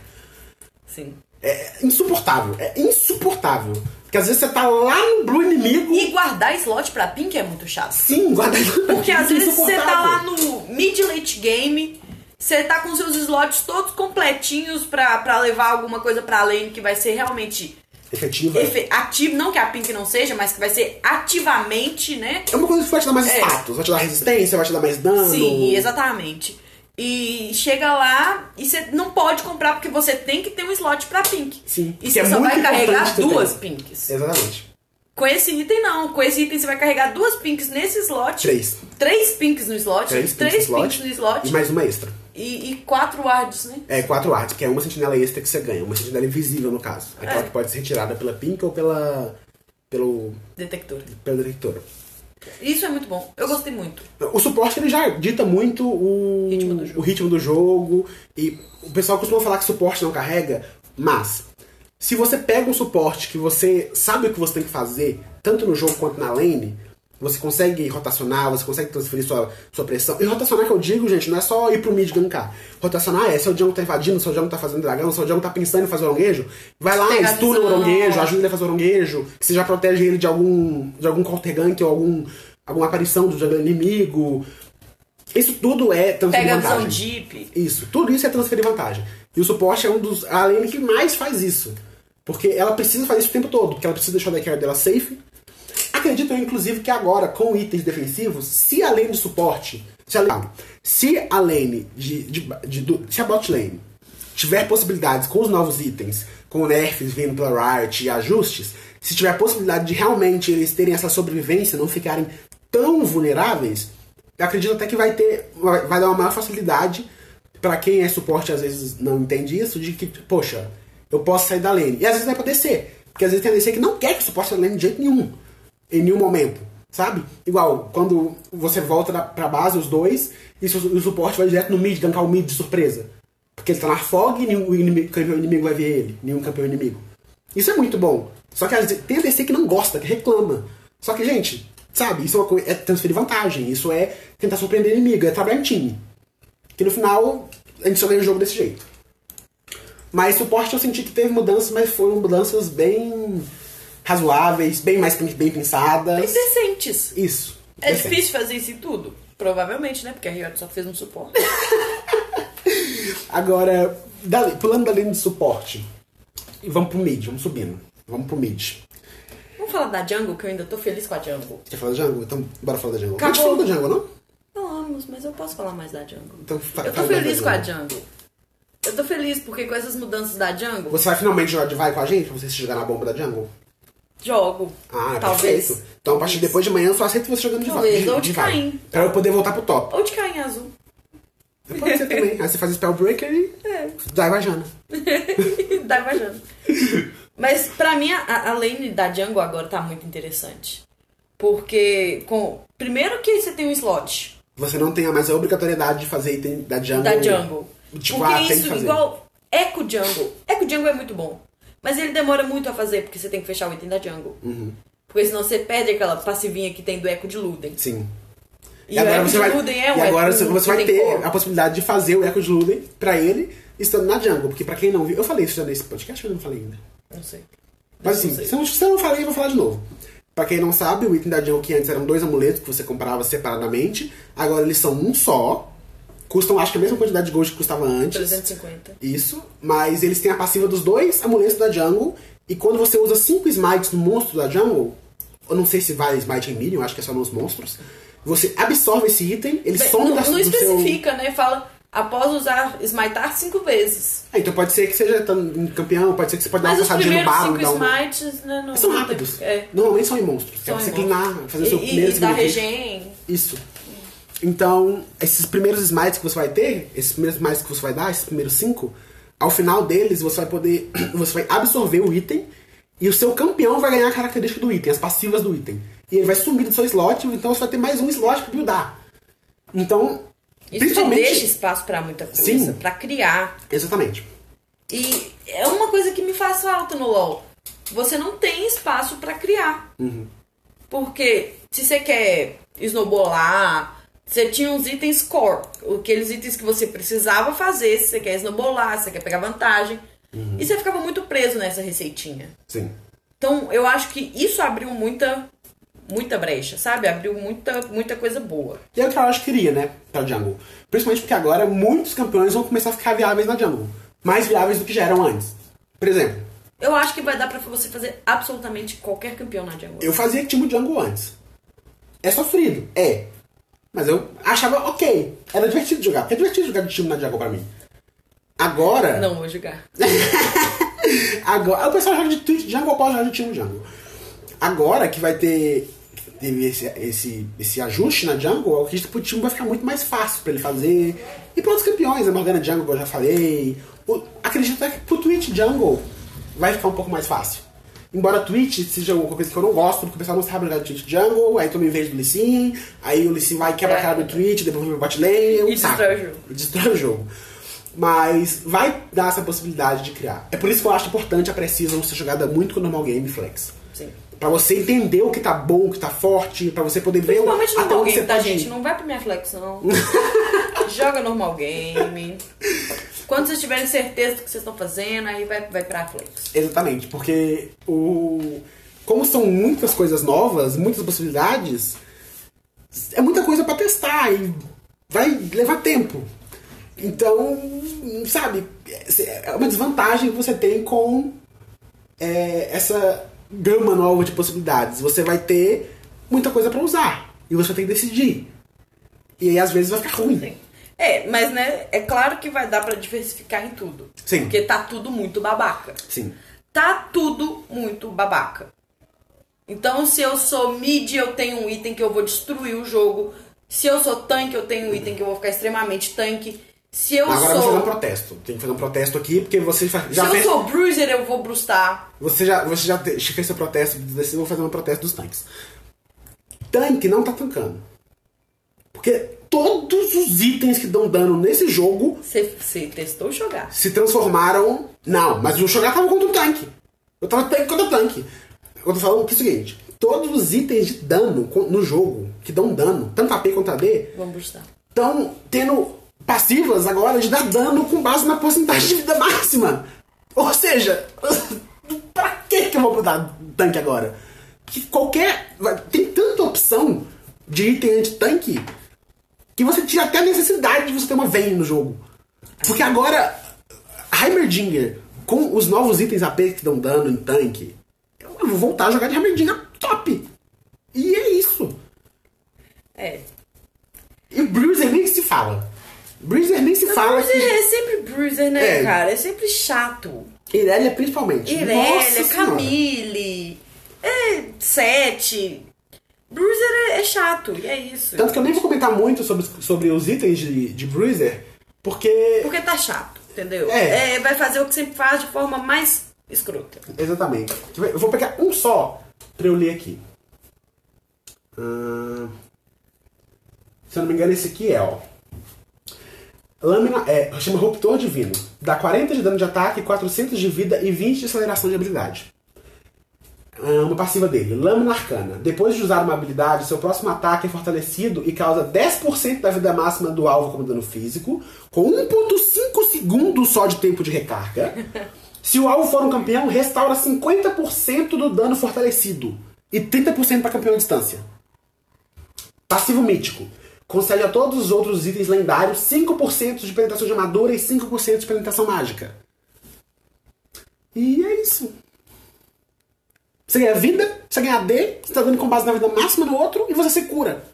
Sim. É insuportável, é insuportável. Porque às vezes você tá lá no blue inimigo. E guardar slot pra pink é muito chato. Sim, guarda Porque às é vezes você tá lá no mid-late game, você tá com seus slots todos completinhos pra, pra levar alguma coisa pra lane que vai ser realmente Efetiva. efe- ativo, não que a Pink não seja, mas que vai ser ativamente, né? É uma coisa que vai te dar mais É. status, vai te dar resistência, vai te dar mais dano. Sim, exatamente. E chega lá e você não pode comprar porque você tem que ter um slot pra Pink. Sim, E que é você só vai carregar duas tempo. Pinks. Exatamente. Com esse item, não. Com esse item, você vai carregar duas Pinks nesse slot. Três. Três Pinks no slot. Três, Três, pinks no slot, Pinks no slot. E mais uma extra. E, e quatro wards, né? É, quatro artes, que é uma sentinela extra que você ganha. Uma sentinela invisível, no caso. Aquela É. que pode ser retirada pela pink ou pela. pelo. Detector. pelo detector. Isso é muito bom. Eu gostei muito. O suporte ele já dita muito o Ritmo do jogo. o ritmo do jogo. E o pessoal costuma falar que suporte não carrega, mas se você pega um suporte que você sabe o que você tem que fazer, tanto no jogo quanto na lane, você consegue rotacionar, você consegue transferir sua, sua pressão. E rotacionar que eu digo, gente, não é só ir pro mid gankar. Rotacionar é se o jungle tá invadindo, se o jungle tá fazendo dragão, se o jungle tá pensando em fazer oronguejo, vai lá, estuna o oronguejo, ajuda ele a fazer oronguejo, que você já protege ele de algum de algum counter gank ou algum, alguma aparição do jungle inimigo. Isso tudo é transferir Pega vantagem. deep. Isso, tudo isso é transferir vantagem. E o suporte é um dos. A lane que mais faz isso. Porque ela precisa fazer isso o tempo todo, porque ela precisa deixar o deck dela safe. Acredito inclusive, que agora, com itens defensivos, se a lane de suporte. Se a lane, se a lane de, de, de- Se a bot lane tiver possibilidades com os novos itens, com nerfs vindo pela Riot e ajustes, se tiver a possibilidade de realmente eles terem essa sobrevivência, não ficarem tão vulneráveis, acredito até que vai ter. Vai, vai dar uma maior facilidade pra quem é suporte às vezes não entende isso, de que, poxa, eu posso sair da lane. E às vezes vai pra DC. Porque às vezes tem DC que não quer que suporte da lane de jeito nenhum. Em nenhum momento. Sabe? Igual, quando você volta pra base, os dois, e su- o suporte vai direto no mid, gankar o mid de surpresa. Porque ele tá na fog e nenhum inimigo, campeão inimigo vai ver ele. Nenhum campeão inimigo. Isso é muito bom. Só que tem a DC que não gosta, que reclama. Só que, gente, sabe, isso é, uma coi- é transferir vantagem. Isso é tentar surpreender o inimigo, é trabalhar em time. Que no final a gente só ganha o jogo desse jeito. Mas suporte eu senti que teve mudanças, mas foram mudanças bem razoáveis, bem mais bem Bem pensadas. decentes. Isso. É difícil fazer isso em tudo? Provavelmente, né? Porque a Riot só fez um suporte. Agora, da- pulando da linha de suporte. E vamos pro mid, vamos subindo. Vamos pro mid. Vamos falar da Jungle, que eu ainda tô feliz com a Jungle. Quer falar da jungle? Então, bora falar da jungle. Acabou. A gente falou da jungle, não? Falamos, mas eu posso falar mais da Jungle. Então, fa- Eu tô feliz com a Jungle. Eu tô feliz porque com essas mudanças da Jungle, Você vai finalmente jogar de vai com a gente pra você se jogar na bomba da jungle? Jogo. Ah, Talvez. perfeito. Então, a partir de depois de manhã, eu só aceito você jogando de vai. Talvez, de, ou de vai. Caim. Pra eu poder voltar pro top. Ou de Caim azul. Pode ser também. Aí você faz Spellbreaker e É. dá vai Jana. Dá imaginando. Mas pra mim, a, a lane da Jungle agora tá muito interessante. Porque, com primeiro que você tem um slot Você não tem mais a obrigatoriedade de fazer item da jungle. da Jungle. Tipo, porque ah, isso, igual Echo Jungle. Echo Jungle é muito bom. Mas ele demora muito a fazer, porque você tem que fechar o item da Jungle. Uhum. Porque senão você perde aquela passivinha que tem do Echo de Luden. Sim. E, o Echo de Luden é um e agora você, você vai ter core. a possibilidade de fazer o Echo de Luden pra ele estando na jungle. Porque pra quem não viu, eu falei isso já nesse podcast, eu não falei ainda. Não sei. Mas assim, se eu, não- se eu não falei, eu vou falar de novo. Pra quem não sabe, o item da jungle que antes eram dois amuletos que você comprava separadamente, agora eles são um só. Custam, acho que a mesma quantidade de gold que custava antes. 350. Isso, mas eles têm a passiva dos dois amuletos da jungle. E quando você usa 5 smites no monstro da jungle, eu não sei se vale smite em minion, acho que é só nos monstros. Você absorve esse item, ele Bem, some não, da não do seu. especifica, né? Fala, após usar Smitar cinco vezes. Ah, então pode ser que seja em campeão, pode ser que você pode dar Mas uma os passadinha no primeiros balo. cinco dar um- smites, né? Não, São rápidos. É. Normalmente são em monstros. Que é São você clinar, fazer o seu E, primeiro e, e da segundo hit. regen. Isso. Então, esses primeiros smites que você vai ter, esses primeiros smites que você vai dar, esses primeiros cinco, ao final deles você vai poder. Você vai absorver o item e o seu campeão vai ganhar a característica do item, as passivas do item. E ele vai sumir do seu slot, então você vai ter mais um slot pra buildar. Então, Isso te principalmente. deixa espaço pra muita coisa, Sim. pra criar. Exatamente. E é uma coisa que me faz falta no LoL. Você não tem espaço pra criar. Porque se você quer snowballar, você tinha uns itens core, aqueles itens que você precisava fazer, se você quer snowballar, se você quer pegar vantagem. E você ficava muito preso nessa receitinha. Sim. Então, eu acho que isso abriu muita muita brecha, sabe? Abriu muita muita coisa boa. E é o que eu acho que queria, né? Pra jungle. Principalmente porque agora muitos campeões vão começar a ficar viáveis na jungle. Mais viáveis do que já eram antes. Por exemplo, Eu acho que vai dar pra você fazer absolutamente qualquer campeão na jungle. eu fazia time jungle antes. É sofrido, é. Mas eu achava ok. Era divertido jogar. Porque é divertido jogar de time na jungle pra mim. Agora. Não vou jogar. Agora, o pessoal joga de Twitch Jungle, eu posso jogar de time Jungle. Agora que vai ter teve esse, esse, esse ajuste na Jungle, eu acredito que pro time vai ficar muito mais fácil pra ele fazer. E para outros campeões, a Morgana Jungle, que eu já falei. O- acredito até que pro Twitch Jungle vai ficar um pouco mais fácil. Embora Twitch seja uma coisa que eu não gosto, porque o pessoal não sabe jogar de Twitch Jungle, aí toma vez do Lee Sin, aí o Lee Sin vai e quebra a cara do Twitch, depois vai bot lane, é E destrói o jogo. Destrói o jogo. Mas vai dar essa possibilidade de criar. É por isso que eu acho importante a Precision ser jogada muito com o normal game flex. Sim. Pra você entender o que tá bom, o que tá forte, pra você poder ver o- Principalmente até normal game, tá, pode gente? Não vai pra minha flex, não. Joga normal game. Quando vocês tiverem certeza do que vocês estão fazendo, aí vai, vai pra flex. Exatamente, porque o. Como são muitas coisas novas, muitas possibilidades, é muita coisa pra testar e vai levar tempo. Então, sabe, é uma desvantagem que você tem com é, essa gama nova de possibilidades. Você vai ter muita coisa pra usar e você tem que decidir. E aí às vezes vai ficar ruim. Sim. É, mas né, é claro que vai dar pra diversificar em tudo. Sim. Porque tá tudo muito babaca. Sim. Tá tudo muito babaca. Então, se eu sou mid, eu tenho um item que eu vou destruir o jogo. Se eu sou tanque, eu tenho um item que eu vou ficar extremamente tanque. Se eu Agora eu vou fazer um sou. protesto. Tem que fazer um protesto aqui, porque você fa- Se já eu fez. sou bruiser, eu vou brustar. Você já, você já fez seu protesto, vou fazer um protesto dos tanques. Tanque não tá tancando. Porque todos os itens que dão dano nesse jogo Você, testou jogar. se transformaram. Não, mas o Shogun tava contra o tanque. Eu tava tanque contra o tanque. Eu tô falando que é o seguinte: todos os itens de dano no jogo que dão dano, tanto AP quanto AD, estão tendo passivas agora de dar dano com base na porcentagem de vida máxima. Ou seja, pra que que eu vou dar tanque agora? Que qualquer. Tem tanta opção de item anti-tanque que você tira até a necessidade de você ter uma Vayne no jogo. Porque agora, Heimerdinger, com os novos itens AP que dão dano em tanque, eu vou voltar a jogar de Heimerdinger top. E é isso. É. E o Bruiser nem se fala. Bruiser nem se fala Bruiser que. é sempre bruiser, né, É. cara? É sempre chato. Irelia principalmente. Irelia. Camille, é, Sete. Bruiser é, é chato, e é isso. Tanto que eu nem vou comentar muito sobre, sobre os itens de, de Bruiser, porque. Porque tá chato, entendeu? É. É, vai fazer o que sempre faz de forma mais escrota. Exatamente. Eu vou pegar um só pra eu ler aqui. Se eu não me engano, esse aqui é, ó. Lâmina é, chama Ruptor Divino. Dá 40 de dano de ataque, 400 de vida e 20 de aceleração de habilidade. Ah, Uma passiva dele, Lâmina Arcana. Depois de usar uma habilidade, seu próximo ataque é fortalecido e causa 10% da vida máxima do alvo como dano físico, com 1,5 segundos só de tempo de recarga. Se o alvo for um campeão, restaura 50% do dano fortalecido e 30% para campeão à distância. Passivo mítico. Concede a todos os outros itens lendários 5% de penetração de armadura e 5% de penetração mágica. E é isso. Você ganha vida, você ganha AD, você tá dando com base na vida máxima no outro e você se cura.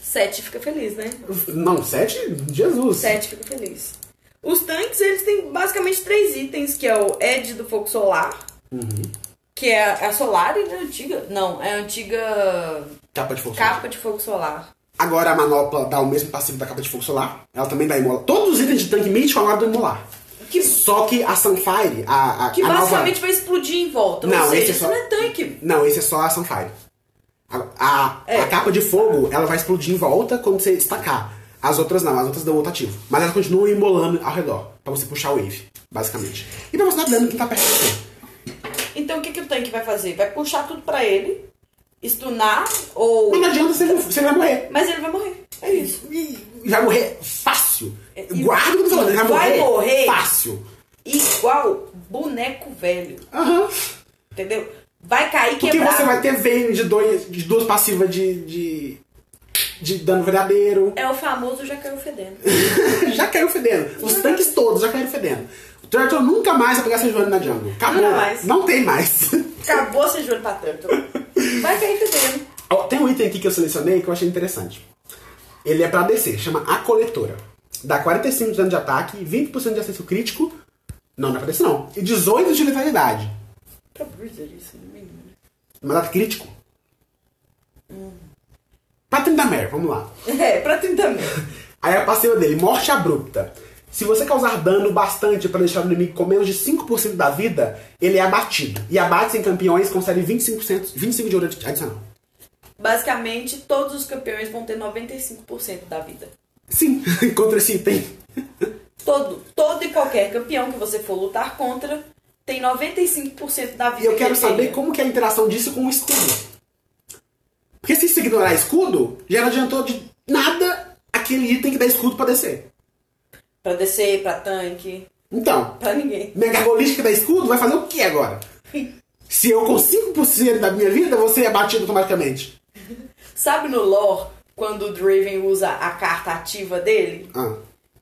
Sete fica feliz, né? Não, 7? Jesus. Sete fica feliz. Os tanques, eles têm basicamente três itens, que é o Edge do Fogo Solar, que é a Solari, né? Antiga. Não, é a antiga Capa de força. capa de fogo solar. Agora a manopla dá o mesmo passivo da capa de fogo solar. Ela também dá imolar. Todos os itens de tanque mítico agora dão imolar. Que, Só que a Sunfire, a, a, que a basicamente nova... vai explodir em volta. Não, seja, esse é isso só- não é tanque. Não, esse é só a Sunfire. A, a, É. a capa de fogo, ela vai explodir em volta quando você estacar. As outras não, as outras dão rotativo. Mas elas continuam imolando ao redor, pra você puxar o wave, basicamente. E pra você dar dano quem tá perto de você. Então o que, que o tanque vai fazer? Vai puxar tudo pra ele, stunar ou. Mas não adianta, você, você vai morrer. Mas ele vai morrer. É isso. E vai morrer fácil. E- Guarda o que eu tô falando, vai, vai morrer, morrer. fácil. Igual boneco velho. Aham. Entendeu? Vai cair Porque quebrado. você vai ter Vayne de, dois, de duas passivas de, de, de dano verdadeiro. É o famoso já caiu fedendo. já caiu fedendo. Os tanques todos já caíram fedendo. O Turtle nunca mais vai pegar seu joelho na jungle. Acabou. Nunca mais. Não tem mais. Acabou ser joelho pra tanto. Vai cair fedendo. Tem um item aqui que eu selecionei que eu achei interessante. Ele é pra DC, chama A Coletora. Dá 45 de dano de ataque, 20% de acesso crítico. Não, não é pra DC não. E 18 de letalidade. Pra Bruiser isso, no mínimo. Mas dá crítico. Pra Tryndamere, vamos lá. É, pra tentar mesmo. Aí a passiva dele, Morte Abrupta. Se você causar dano bastante para deixar o inimigo com menos de 5% da vida, ele é abatido. E abates em campeões concede 25%, 25 de ouro adicional. Basicamente, todos os campeões vão ter 95% da vida. Sim, contra esse item. Todo, todo e qualquer campeão que você for lutar contra tem 95% da vida. E eu que quero saber como que é a interação disso com o escudo. Porque se você ignorar escudo, já não adiantou de nada aquele item que dá escudo pra descer. Pra descer, pra tanque, Então, pra ninguém. minha gargolista que dá escudo vai fazer o que agora? Se eu com 5% da minha vida, você é batido automaticamente. Sabe no lore, quando o Draven usa a carta ativa dele, Ah,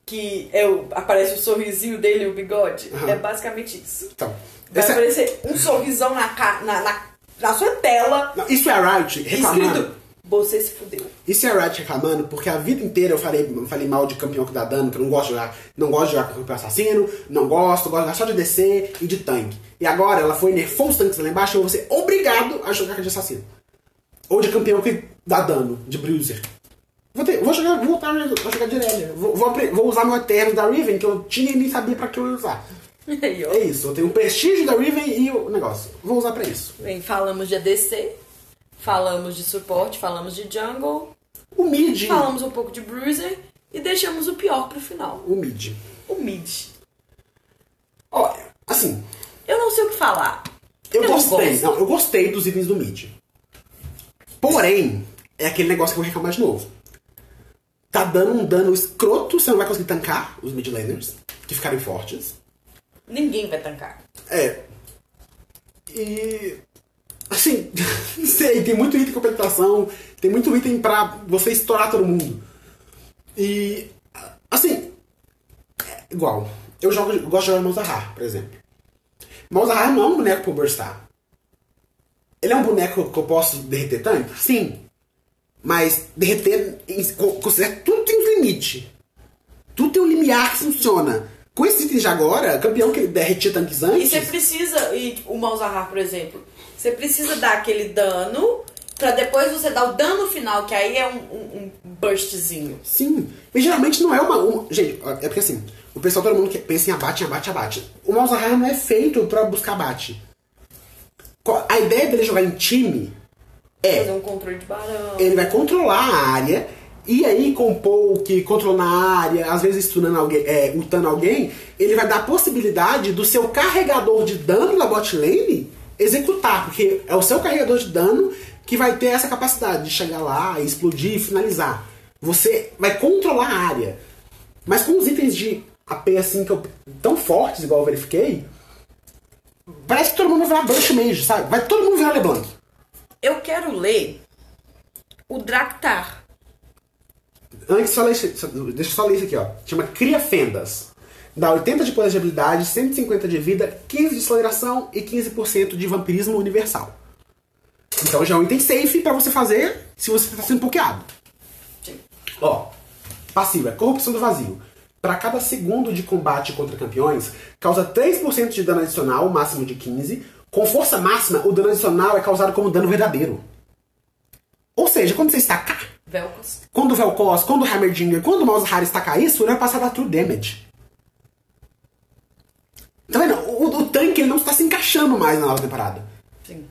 que é o, aparece o sorrisinho dele e o bigode? Aham. É basicamente isso. então. Vai Esse é- aparecer um sorrisão na, na, na, na sua tela, Não, isso é a Riot reclamando. escrito, você se fudeu. Isso é a Riot reclamando, porque a vida inteira eu falei, eu falei mal de campeão que dá dano, que eu não gosto de jogar, não gosto de jogar com campeão assassino, não gosto, gosto de jogar só de DC e de tanque. E agora ela foi nerfou os tanques lá embaixo e eu vou ser obrigado a jogar de assassino. Ou de campeão que dá dano, de bruiser. Vou, ter, vou jogar, vou voltar a jogar de Irelia. Vou, vou, vou usar meu Eterno da Riven, que eu tinha e nem sabia pra que eu ia usar. É isso, eu tenho o prestígio da Riven e o negócio. Vou usar pra isso. Bem, falamos de ADC, falamos de suporte, falamos de jungle, O mid. falamos um pouco de bruiser e deixamos o pior pro final. O mid. O mid. Olha, assim, Eu não sei o que falar. Eu, não gostei. Não, eu gostei dos itens do mid. Porém, é aquele negócio que eu vou reclamar de novo. Tá dando um dano escroto, você não vai conseguir tancar os mid laners, que ficarem fortes. Ninguém vai tancar. É. E. Assim, não sei, tem muito item com penetração, tem muito item pra você estourar todo mundo. E. Assim. é igual. Eu, jogo, eu gosto de jogar Mozart, por exemplo. Mozart não é um boneco pro burstar. Ele é um boneco que eu posso derreter tanque? Sim. Mas derreter, considera tudo tem um limite. Tudo tem um limiar que funciona. Com esses itens de agora, campeão que derretia tanques E antes. você precisa, e o Malzahar, por exemplo, você precisa dar aquele dano pra depois você dar o dano final, que aí é um, um, um burstzinho. Sim. Mas geralmente não é uma, uma- Gente, é porque assim, o pessoal, todo mundo que pensa em abate, abate, abate. O Malzahar não é feito pra buscar abate. A ideia dele jogar em time é. Fazer um controle de barão. ele vai controlar a área e aí com o poke, controlando a área, às vezes stunando alguém, é, ultando alguém, ele vai dar a possibilidade do seu carregador de dano da bot lane executar, porque é o seu carregador de dano que vai ter essa capacidade de chegar lá, explodir e finalizar. Você vai controlar a área. Mas com os itens de AP assim que eu, tão fortes, igual eu verifiquei, parece que todo mundo vai virar Bush Mage, sabe? Vai todo mundo virar LeBlanc. Eu quero ler o Draktar. Antes, só ler, deixa eu só ler isso aqui, ó. Chama Cria Fendas. Dá 80 de poder de habilidade, 150 de vida, 15 de aceleração e 15% de vampirismo universal. Então já é um item safe pra você fazer se você tá sendo pokeado. Sim. Ó, passiva, corrupção do vazio. Para cada segundo de combate contra campeões, causa 3% de dano adicional, máximo de 15. Com força máxima, o dano adicional é causado como dano verdadeiro. Ou seja, quando você estacar, Velcos. Quando o Vel'Koz, quando o Heimerdinger, quando o Malzahar tacar isso, ele vai passar da True Damage. Tá vendo? O, o tanque ele não está se encaixando mais na nova temporada. Sim.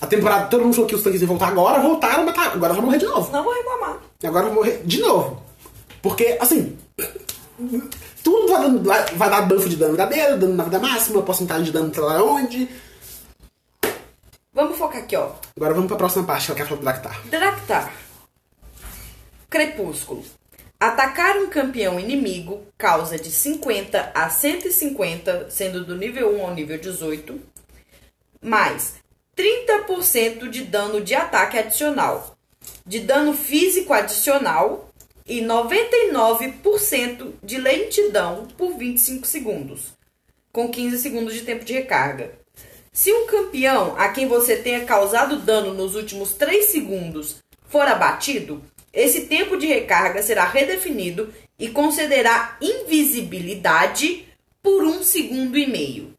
A temporada, todo mundo falou que os tanques iam voltar agora, voltaram, mas tá, agora vai morrer de novo. Não vou reclamar. E agora vai morrer de novo. Porque, assim, tudo vai, dando, vai, vai dar buff de dano verdadeiro, dano na vida máxima, porcentagem de dano sei lá onde. Vamos focar aqui, ó. Agora vamos pra próxima parte, que eu quero falar do Draktar. Draktar. Crepúsculo. Atacar um campeão inimigo causa de 50 a 150, sendo do nível 1 ao nível 18, mais 30% de dano de ataque adicional, de dano físico adicional e 99% de lentidão por 25 segundos, com 15 segundos de tempo de recarga. Se um campeão a quem você tenha causado dano nos últimos 3 segundos for abatido, esse tempo de recarga será redefinido e concederá invisibilidade por um segundo e meio.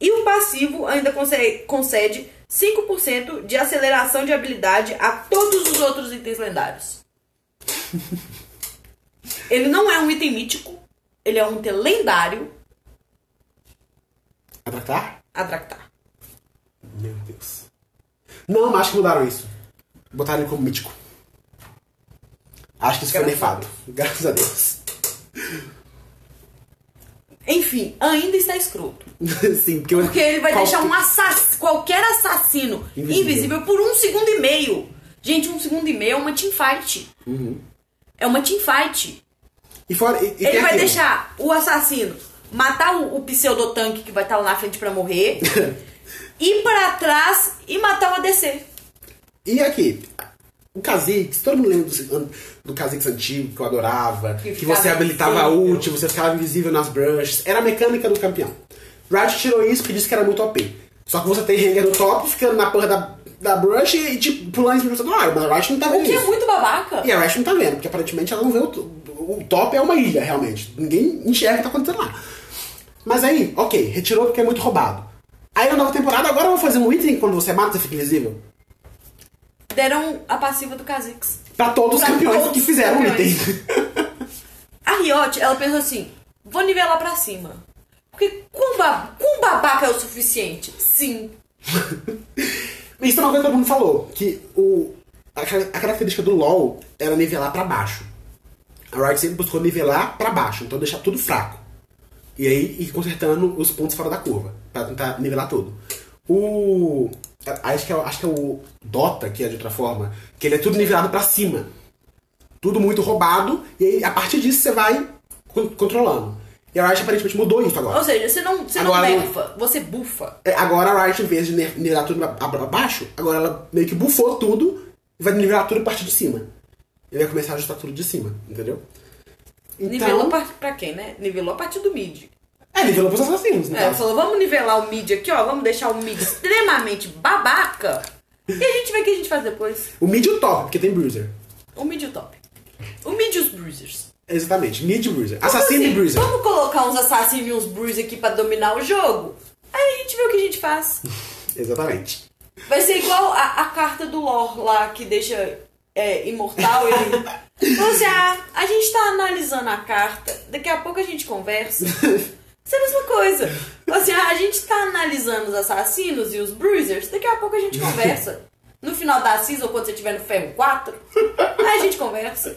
E o passivo ainda concede 5% de aceleração de habilidade a todos os outros itens lendários. Ele não é um item mítico, ele é um item lendário A Draktar? a Draktar. Meu Deus. Não, mas acho que mudaram isso. Botaram ele como mítico. Acho que isso foi Graças a nerfado. Graças a Deus. Enfim, ainda está escroto. Sim, porque, Porque ele vai qual- deixar um assass... qualquer assassino Invisível. invisível. por um segundo e meio. Gente, um segundo e meio é uma teamfight. Uhum. É uma teamfight. E fora, e, e Ele vai aquilo. deixar o assassino matar o, o pseudotanque que vai estar lá na frente pra morrer, ir pra trás e matar o ADC. E aqui, o Kha'Zix, todo mundo lembra do, do Kha'Zix antigo, que eu adorava, Que que, você habilitava a ult, você ficava invisível nas brushes. Era a mecânica do campeão. Riot tirou isso porque disse que era muito OP. Só que você tem hanger no top, ficando na porra da, da brush e tipo, pulando em cima do ar, mas a Riot não tá O vendo que é isso. muito babaca. E a Riot não tá vendo, porque aparentemente ela não vê o, o top é uma ilha, realmente. Ninguém enxerga o que tá acontecendo lá. Mas aí, ok, retirou porque é muito roubado. Aí na nova temporada, agora eu vou fazer um item que quando você mata, você fica invisível. Deram a passiva do Kha'Zix. Pra todos os Pra campeões todos que os fizeram o campeões. item. A Riot, ela pensou assim, vou nivelar pra cima. Porque quão, ba- quão babaca é o suficiente? Sim. Isso é uma coisa que todo mundo falou, que o, a, a característica do LoL era nivelar pra baixo. A Riot sempre buscou nivelar pra baixo, então deixar tudo fraco. E aí ir consertando os pontos fora da curva, pra tentar nivelar tudo. O. Acho que, é, acho que é o Dota, que é de outra forma, que ele é tudo nivelado pra cima. Tudo muito roubado, e aí a partir disso você vai con- controlando. E a Riot aparentemente mudou isso agora. Ou seja, você não, você não Agora não- nerfa, você bufa. É, Agora a Riot, em vez de nivelar tudo pra pra baixo, agora ela meio que bufou tudo e vai nivelar tudo a partir de cima. E vai começar a ajustar tudo de cima, entendeu? Nivelou Então, pra, pra quem, né? Nivelou a partir do mid. é, nivelou pros assassinos, né? É, falou, vamos nivelar o mid aqui, ó. Vamos deixar o mid extremamente babaca. E a gente vê o que a gente faz depois. O mid e o top, porque tem bruiser. O mid e o top. O mid e os bruisers. Exatamente, mid bruiser. Assassino Assim, e bruiser. Vamos colocar uns assassinos e uns bruisers aqui pra dominar o jogo? Aí a gente vê o que a gente faz. Exatamente. Vai ser igual a, a carta do lore lá que deixa é, imortal. Ele falou assim: ah, a gente tá analisando a carta, daqui a pouco a gente conversa. Isso é a mesma coisa. Assim: ah, a gente tá analisando os assassinos e os bruisers, daqui a pouco a gente conversa. No final da season, quando você tiver no ferro 4, aí a gente conversa.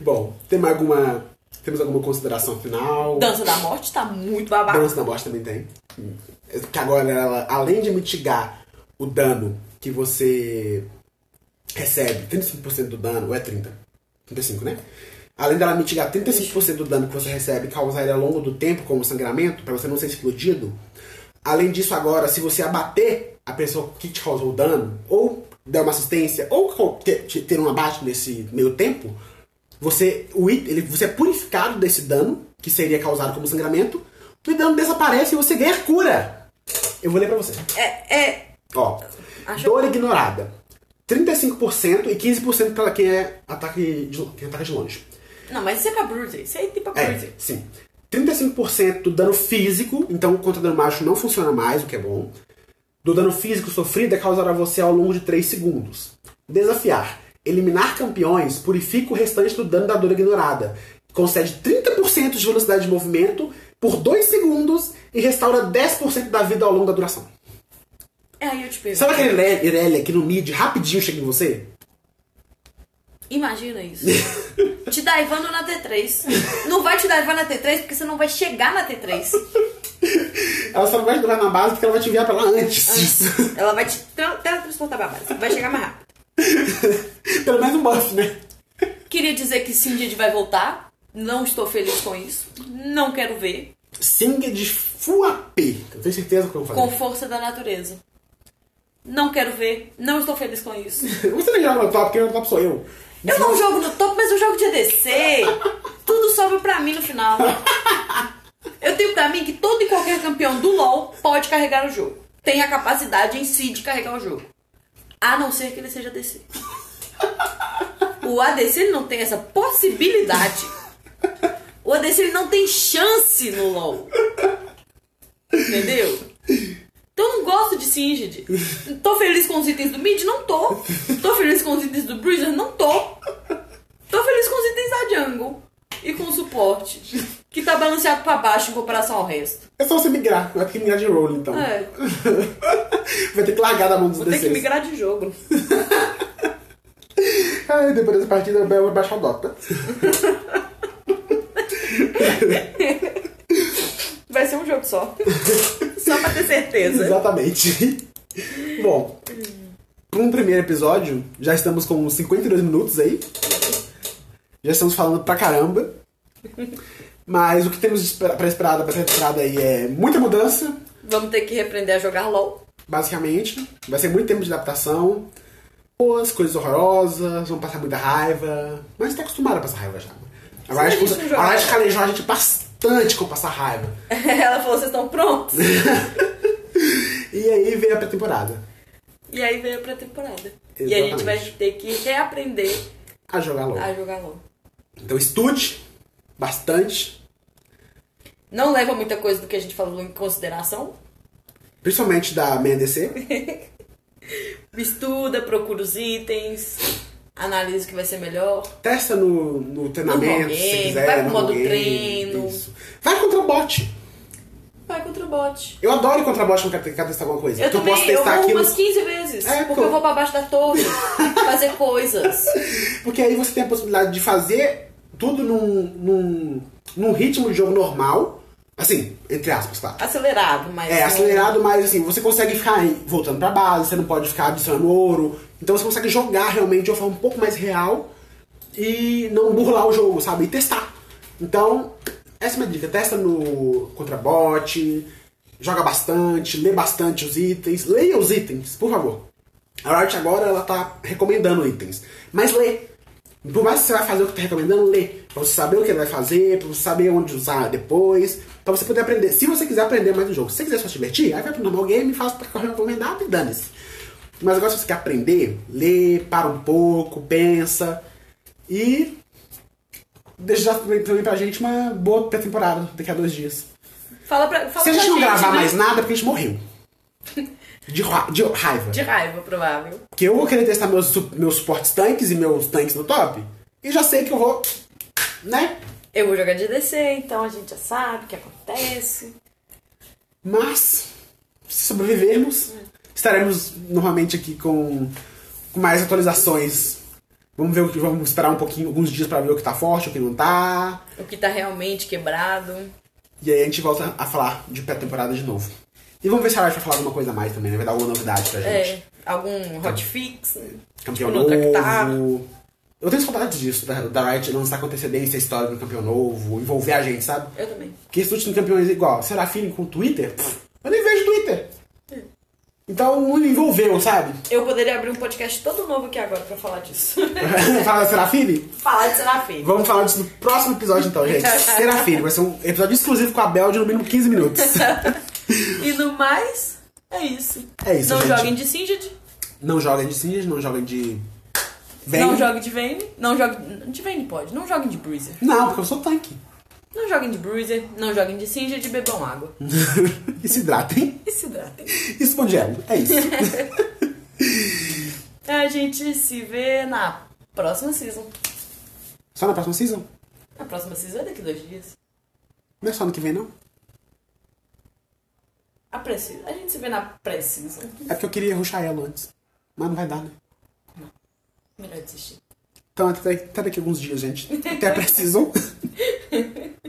Bom, tem alguma. Temos alguma consideração final? Dança da morte tá muito babaca. Dança da morte também tem. Que agora ela, além de mitigar o dano que você recebe, 35% do dano, ou é 30? 35, né? Além dela mitigar 35% do dano que você recebe e causar ele ao longo do tempo como sangramento, pra você não ser explodido. Além disso, agora, se você abater a pessoa que te causou o dano, ou der uma assistência, ou ter, ter um abate nesse meio tempo, você, o ele, você é purificado desse dano, que seria causado como sangramento, o dano desaparece e você ganha cura. Eu vou ler pra você. É, é. Ó, Acho- dor ignorada. 35% e 15% pra quem é ataque de, quem ataca de longe. Não, mas isso é pra bruiser. Isso aí tem pra É, bruiser. sim. 35% do dano físico, então contra dano mágico não funciona mais, o que é bom. Do dano físico sofrido é causado a você ao longo de 3 segundos. Desafiar. Eliminar campeões purifica o restante do dano da dor ignorada. Concede 30% de velocidade de movimento por 2 segundos e restaura 10% da vida ao longo da duração. É, aí eu te pergunto. Sabe aquele Ire- Irelia que no mid rapidinho chega em você? Imagina isso. te daivando na T3. Não vai te daivar na T3 porque você não vai chegar na T3. Ela só não vai durar na base porque ela vai te enviar pra lá antes disso. Ela vai te tra- teletransportar pra base. Vai chegar mais rápido. Pelo menos um buff, né? Queria dizer que Sinded vai voltar. Não estou feliz com isso. Não quero ver. Singed Full AP. Eu tenho certeza que eu vou fazer. Com força da natureza. Não quero ver. Não estou feliz com isso. Você não joga no top, quem no top sou eu. Eu não jogo no top, mas eu jogo de ADC. Tudo sobra pra mim no final. Eu tenho pra mim que todo e qualquer campeão do LoL pode carregar o jogo. Tem a capacidade em si de carregar o jogo. A não ser que ele seja ADC. O ADC ele não tem essa possibilidade. O ADC ele não tem chance no LoL. Entendeu? Então eu não gosto de Singed. Tô feliz com os itens do mid? Não tô. Tô feliz com os itens do Bruiser? Não tô. Tô feliz com os itens da jungle. E com o suporte. Que tá balanceado pra baixo em comparação ao resto. É só você migrar. Vai ter que migrar de role, então. É. vai ter que largar da mão dos Vou ter que migrar de jogo. Ai, depois dessa partida eu vou baixar o Dota. Vai ser um jogo só. Só pra ter certeza. Exatamente. Bom, para um primeiro episódio, já estamos com uns 52 minutos aí. Já estamos falando pra caramba. Mas o que temos para esperar da temporada aí é muita mudança, Vamos ter que reaprender a jogar LOL. basicamente. Vai ser muito tempo de adaptação. Boas, coisas horrorosas, vão passar muita raiva. Mas tá acostumado a passar raiva já. A a Riot, jogar- a Riot calejou a gente bastante com passar raiva. Ela falou, vocês estão prontos? E aí veio a pré-temporada. E aí veio a pré-temporada. E a gente vai ter que reaprender A jogar logo. a jogar LOL. Então estude bastante. Não leva muita coisa do que a gente falou em consideração. Principalmente da main DC. Estuda, procura os itens, analisa o que vai ser melhor. Testa no, no treinamento, No se game, quiser. vai pro modo game, treino. isso. Vai contra bot. Vai contra o bot. Eu adoro contra bot quando quero quero testar alguma coisa. Eu também, eu posso eu testar vou aquilo. umas 15 vezes. É, porque eu vou pra baixo da torre fazer coisas. Porque aí você tem a possibilidade de fazer tudo num, num, num ritmo de jogo normal. Assim, entre aspas, claro. Acelerado, mas. É, acelerado, mas assim, você consegue ficar aí voltando pra base, você não pode ficar adicionando ouro. Então você consegue jogar realmente de uma forma um pouco mais real e não burlar o jogo, sabe? E testar. Então, essa é a minha dica. Testa no contra bot, joga bastante, lê bastante os itens. Leia os itens, por favor. A Riot agora ela tá recomendando itens. Mas lê. Por mais que você vai fazer o que tá recomendando, lê. Pra você saber o que ele vai fazer, pra você saber onde usar depois, pra você poder aprender. Se você quiser aprender mais do jogo, se você quiser só se divertir, aí vai pro normal game, faz o que eu recomendado e dane-se. Mas agora se você quer aprender, lê, para um pouco, pensa e deixa também pra gente uma boa pré-temporada daqui a dois dias. Fala pra, fala Se a gente pra não gravar né? mais nada, é porque a gente morreu. De, ra- de raiva. De raiva, provável. Porque eu vou querer testar meus, meus suportes tanques e meus tanques no top. E já sei que eu vou. Né? Eu vou jogar de DC, então a gente já sabe o que acontece. Mas, se sobrevivermos, estaremos novamente aqui com, com mais atualizações. Vamos ver o que. Vamos esperar um pouquinho, alguns dias pra ver o que tá forte, o que não tá. O que tá realmente quebrado. E aí a gente volta a falar de pré-temporada de novo. E vamos ver se a Riot vai falar alguma coisa a mais também, né? Vai dar alguma novidade pra gente. É, algum hotfix. Campeão tipo, novo. Eu tenho saudades disso, da, da Riot lançar com antecedência a história do campeão novo, envolver a gente, sabe? Eu também. Porque esse último campeões é igual, Serafine com Twitter, pff, eu nem vejo Twitter. Então não envolveu, sabe? Eu poderia abrir um podcast todo novo aqui agora pra falar disso. Fala da Serafine? falar de Serafim. Vamos falar disso no próximo episódio então, gente. Serafine, vai ser um episódio exclusivo com a Bel de no mínimo 15 minutos. E no mais, é isso. É isso, Não gente. joguem de Singed, Não joguem de Singed, não joguem de. Vayne. não joguem de Vayne, não joguem... De Vayne pode, não joguem de Bruiser. Não, porque eu sou tanque. Não joguem de Bruiser, não joguem de Singed e bebam água. e se hidratem. E se hidratem. E esconde gelo. É isso. A gente se vê na próxima season. Só na próxima season? A próxima season é daqui dois dias. Não é só ano que vem, não? A, pré a gente se vê na pré-season. É porque eu queria ruxar ela antes. Mas não vai dar, né? Melhor desistir. Então, até, até daqui a alguns dias, gente. Até precisam.